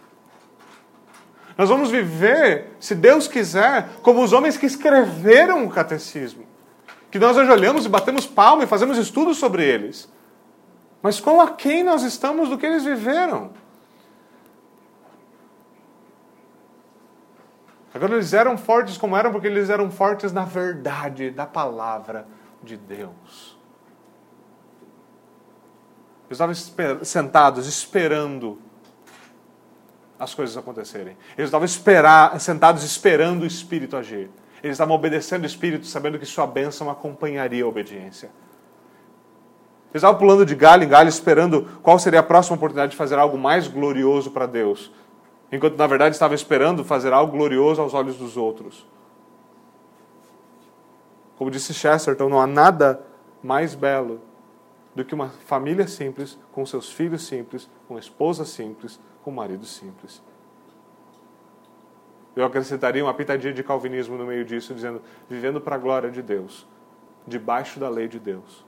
Nós vamos viver, se Deus quiser, como os homens que escreveram o catecismo. Que nós olhamos e batemos palma e fazemos estudos sobre eles. Mas com a quem nós estamos do que eles viveram? Agora eles eram fortes como eram porque eles eram fortes na verdade da palavra de Deus. Eles estavam esper sentados esperando as coisas acontecerem. Eles estavam esperar, sentados esperando o Espírito agir. Eles estavam obedecendo o Espírito, sabendo que sua bênção acompanharia a obediência. Eles estavam pulando de galho em galho, esperando qual seria a próxima oportunidade de fazer algo mais glorioso para Deus enquanto na verdade estava esperando fazer algo glorioso aos olhos dos outros. Como disse Chesterton, não há nada mais belo do que uma família simples, com seus filhos simples, com esposa simples, com marido simples. Eu acrescentaria uma pitadinha de calvinismo no meio disso, dizendo: vivendo para a glória de Deus, debaixo da lei de Deus.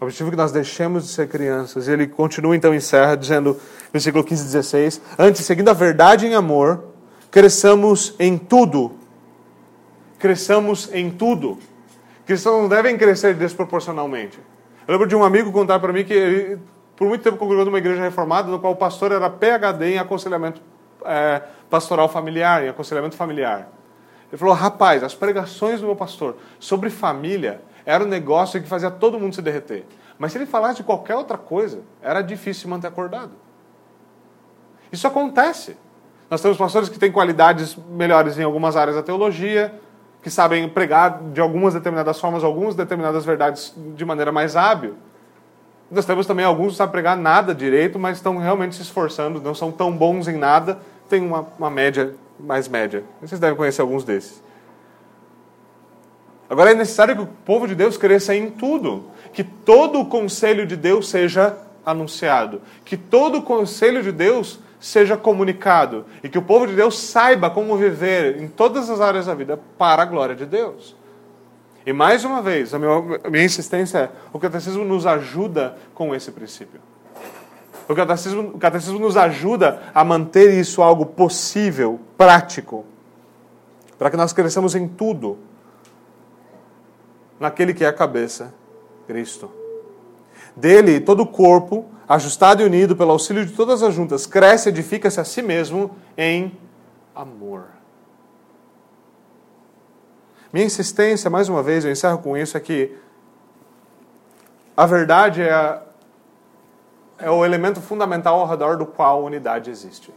O objetivo é que nós deixemos de ser crianças. E ele continua então, encerra, dizendo, versículo 15 e 16: Antes, seguindo a verdade em amor, cresçamos em tudo. Cresçamos em tudo. Cristãos não devem crescer desproporcionalmente. Eu lembro de um amigo contar para mim que ele, por muito tempo, congregou numa igreja reformada, no qual o pastor era PHD em aconselhamento é, pastoral familiar, em aconselhamento familiar. Ele falou: rapaz, as pregações do meu pastor sobre família era um negócio que fazia todo mundo se derreter. Mas se ele falasse de qualquer outra coisa, era difícil manter acordado. Isso acontece. Nós temos pastores que têm qualidades melhores em algumas áreas da teologia, que sabem pregar de algumas determinadas formas, algumas determinadas verdades de maneira mais hábil. Nós temos também alguns que sabem pregar nada direito, mas estão realmente se esforçando, não são tão bons em nada, tem uma, uma média mais média. Vocês devem conhecer alguns desses. Agora é necessário que o povo de Deus cresça em tudo, que todo o conselho de Deus seja anunciado, que todo o conselho de Deus seja comunicado e que o povo de Deus saiba como viver em todas as áreas da vida para a glória de Deus. E mais uma vez, a minha, insistência é: o catecismo nos ajuda com esse princípio. O catecismo, o catecismo nos ajuda a manter isso algo possível, prático, para que nós cresçamos em tudo naquele que é a cabeça, Cristo. Dele, todo o corpo, ajustado e unido pelo auxílio de todas as juntas, cresce e edifica-se a si mesmo em amor. Minha insistência, mais uma vez, eu encerro com isso, é que a verdade é, a, é o elemento fundamental ao redor do qual a unidade existe.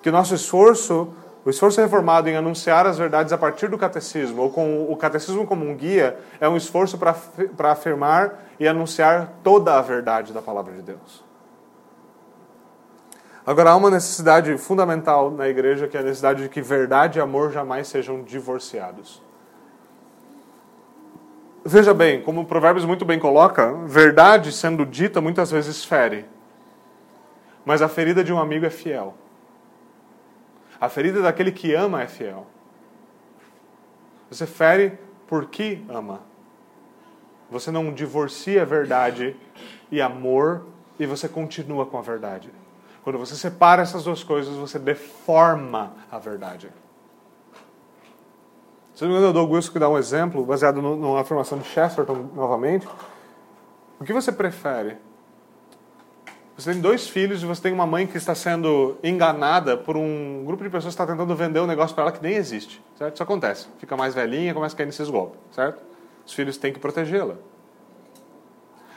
Que o nosso esforço o esforço reformado em anunciar as verdades a partir do catecismo, ou com o catecismo como um guia, é um esforço para afirmar e anunciar toda a verdade da palavra de Deus. Agora, há uma necessidade fundamental na igreja, que é a necessidade de que verdade e amor jamais sejam divorciados. Veja bem, como o Provérbios muito bem coloca, verdade sendo dita muitas vezes fere, mas a ferida de um amigo é fiel. A ferida daquele que ama é fiel. Você fere porque ama. Você não divorcia verdade e amor e você continua com a verdade. Quando você separa essas duas coisas, você deforma a verdade. Se não me engano, eu dou o que dá um exemplo, baseado numa afirmação de Chesterton, novamente. O que você prefere? Você tem dois filhos e você tem uma mãe que está sendo enganada por um grupo de pessoas que está tentando vender um negócio para ela que nem existe, certo? Isso acontece. Fica mais velhinha, começa a cair nesses golpes, certo? Os filhos têm que protegê-la.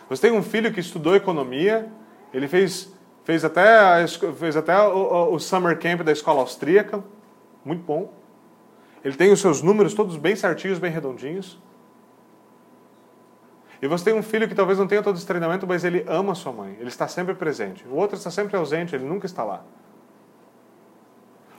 Você tem um filho que estudou economia, ele fez, fez até, fez até o, o summer camp da escola austríaca, muito bom. Ele tem os seus números todos bem certinhos, bem redondinhos. E você tem um filho que talvez não tenha todo esse treinamento, mas ele ama sua mãe, ele está sempre presente. O outro está sempre ausente, ele nunca está lá.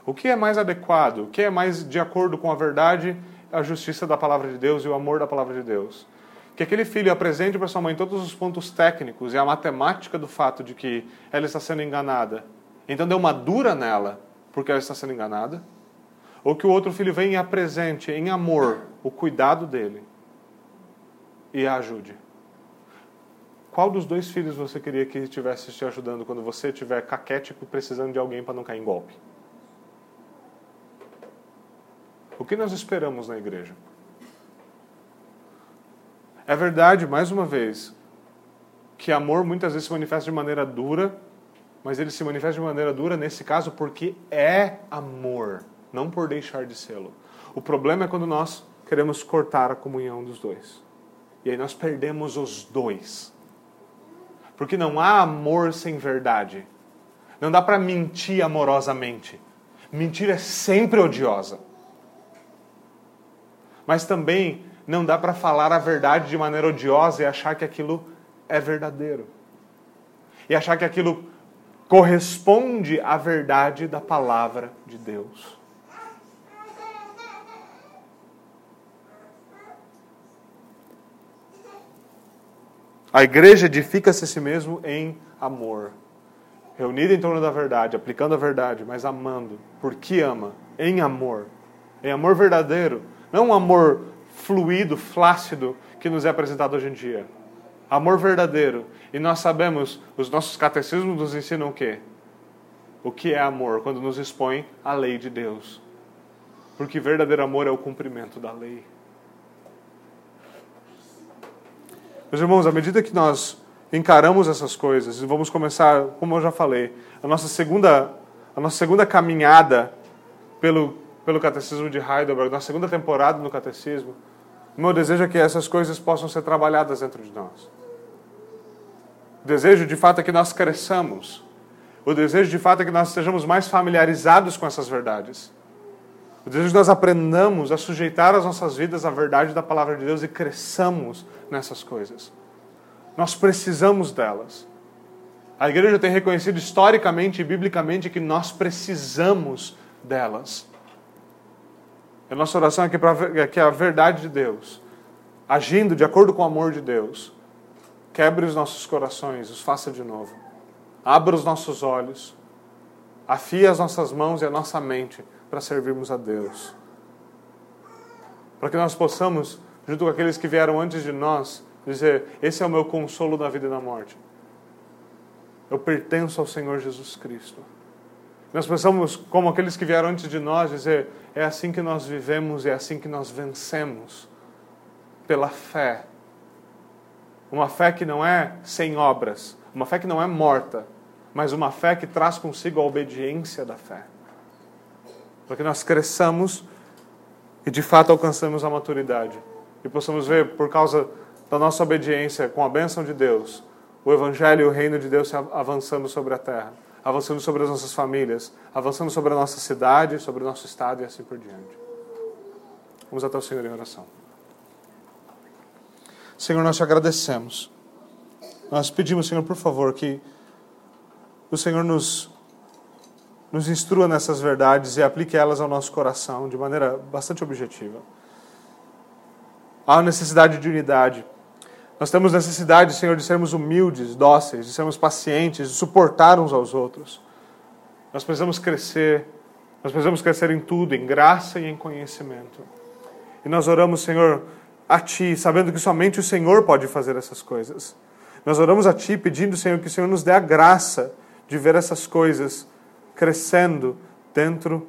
O que é mais adequado? O que é mais de acordo com a verdade, a justiça da palavra de Deus e o amor da palavra de Deus? Que aquele filho apresente para sua mãe todos os pontos técnicos e a matemática do fato de que ela está sendo enganada. Então dê uma dura nela porque ela está sendo enganada. Ou que o outro filho venha e apresente em amor o cuidado dele e a ajude. Qual dos dois filhos você queria que estivesse te ajudando quando você estiver caquético precisando de alguém para não cair em golpe? O que nós esperamos na igreja? É verdade, mais uma vez, que amor muitas vezes se manifesta de maneira dura, mas ele se manifesta de maneira dura nesse caso porque é amor, não por deixar de sê-lo. O problema é quando nós queremos cortar a comunhão dos dois. E aí nós perdemos os dois. Porque não há amor sem verdade. Não dá para mentir amorosamente. Mentira é sempre odiosa. Mas também não dá para falar a verdade de maneira odiosa e achar que aquilo é verdadeiro. E achar que aquilo corresponde à verdade da palavra de Deus. A igreja edifica-se a si mesmo em amor. Reunida em torno da verdade, aplicando a verdade, mas amando. Porque ama? Em amor. Em amor verdadeiro. Não um amor fluido, flácido que nos é apresentado hoje em dia. Amor verdadeiro. E nós sabemos, os nossos catecismos nos ensinam o quê? O que é amor? Quando nos expõe a lei de Deus. Porque verdadeiro amor é o cumprimento da lei. Meus irmãos, à medida que nós encaramos essas coisas e vamos começar, como eu já falei, a nossa segunda, a nossa segunda caminhada pelo, pelo Catecismo de Heidelberg, nossa segunda temporada no Catecismo, meu desejo é que essas coisas possam ser trabalhadas dentro de nós. O desejo, de fato, é que nós cresçamos. O desejo, de fato, é que nós estejamos mais familiarizados com essas verdades. O desejo é que nós aprendamos a sujeitar as nossas vidas à verdade da palavra de Deus e cresçamos nessas coisas. Nós precisamos delas. A igreja tem reconhecido historicamente e biblicamente que nós precisamos delas. A nossa oração é que, é que a verdade de Deus, agindo de acordo com o amor de Deus, quebre os nossos corações, os faça de novo. Abra os nossos olhos, afie as nossas mãos e a nossa mente para servirmos a Deus. Para que nós possamos, junto com aqueles que vieram antes de nós, dizer: Esse é o meu consolo na vida e na morte. Eu pertenço ao Senhor Jesus Cristo. Nós possamos, como aqueles que vieram antes de nós, dizer: É assim que nós vivemos, é assim que nós vencemos. Pela fé. Uma fé que não é sem obras, uma fé que não é morta, mas uma fé que traz consigo a obediência da fé para que nós cresçamos e de fato alcancemos a maturidade e possamos ver, por causa da nossa obediência com a bênção de Deus, o Evangelho e o reino de Deus avançando sobre a terra, avançando sobre as nossas famílias, avançando sobre a nossa cidade, sobre o nosso estado e assim por diante. Vamos até o Senhor em oração. Senhor, nós te agradecemos. Nós pedimos, Senhor, por favor, que o Senhor nos nos instrua nessas verdades e aplique elas ao nosso coração de maneira bastante objetiva. Há necessidade de unidade. Nós temos necessidade, Senhor, de sermos humildes, dóceis, de sermos pacientes, de suportar uns aos outros. Nós precisamos crescer, nós precisamos crescer em tudo, em graça e em conhecimento. E nós oramos, Senhor, a Ti, sabendo que somente o Senhor pode fazer essas coisas. Nós oramos a Ti pedindo, Senhor, que o Senhor nos dê a graça de ver essas coisas crescendo dentro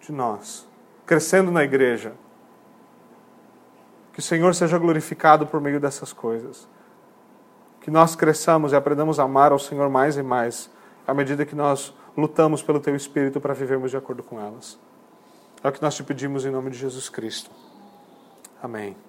de nós, crescendo na igreja. Que o Senhor seja glorificado por meio dessas coisas. Que nós cresçamos e aprendamos a amar ao Senhor mais e mais, à medida que nós lutamos pelo Teu Espírito para vivermos de acordo com elas. É o que nós te pedimos em nome de Jesus Cristo. Amém.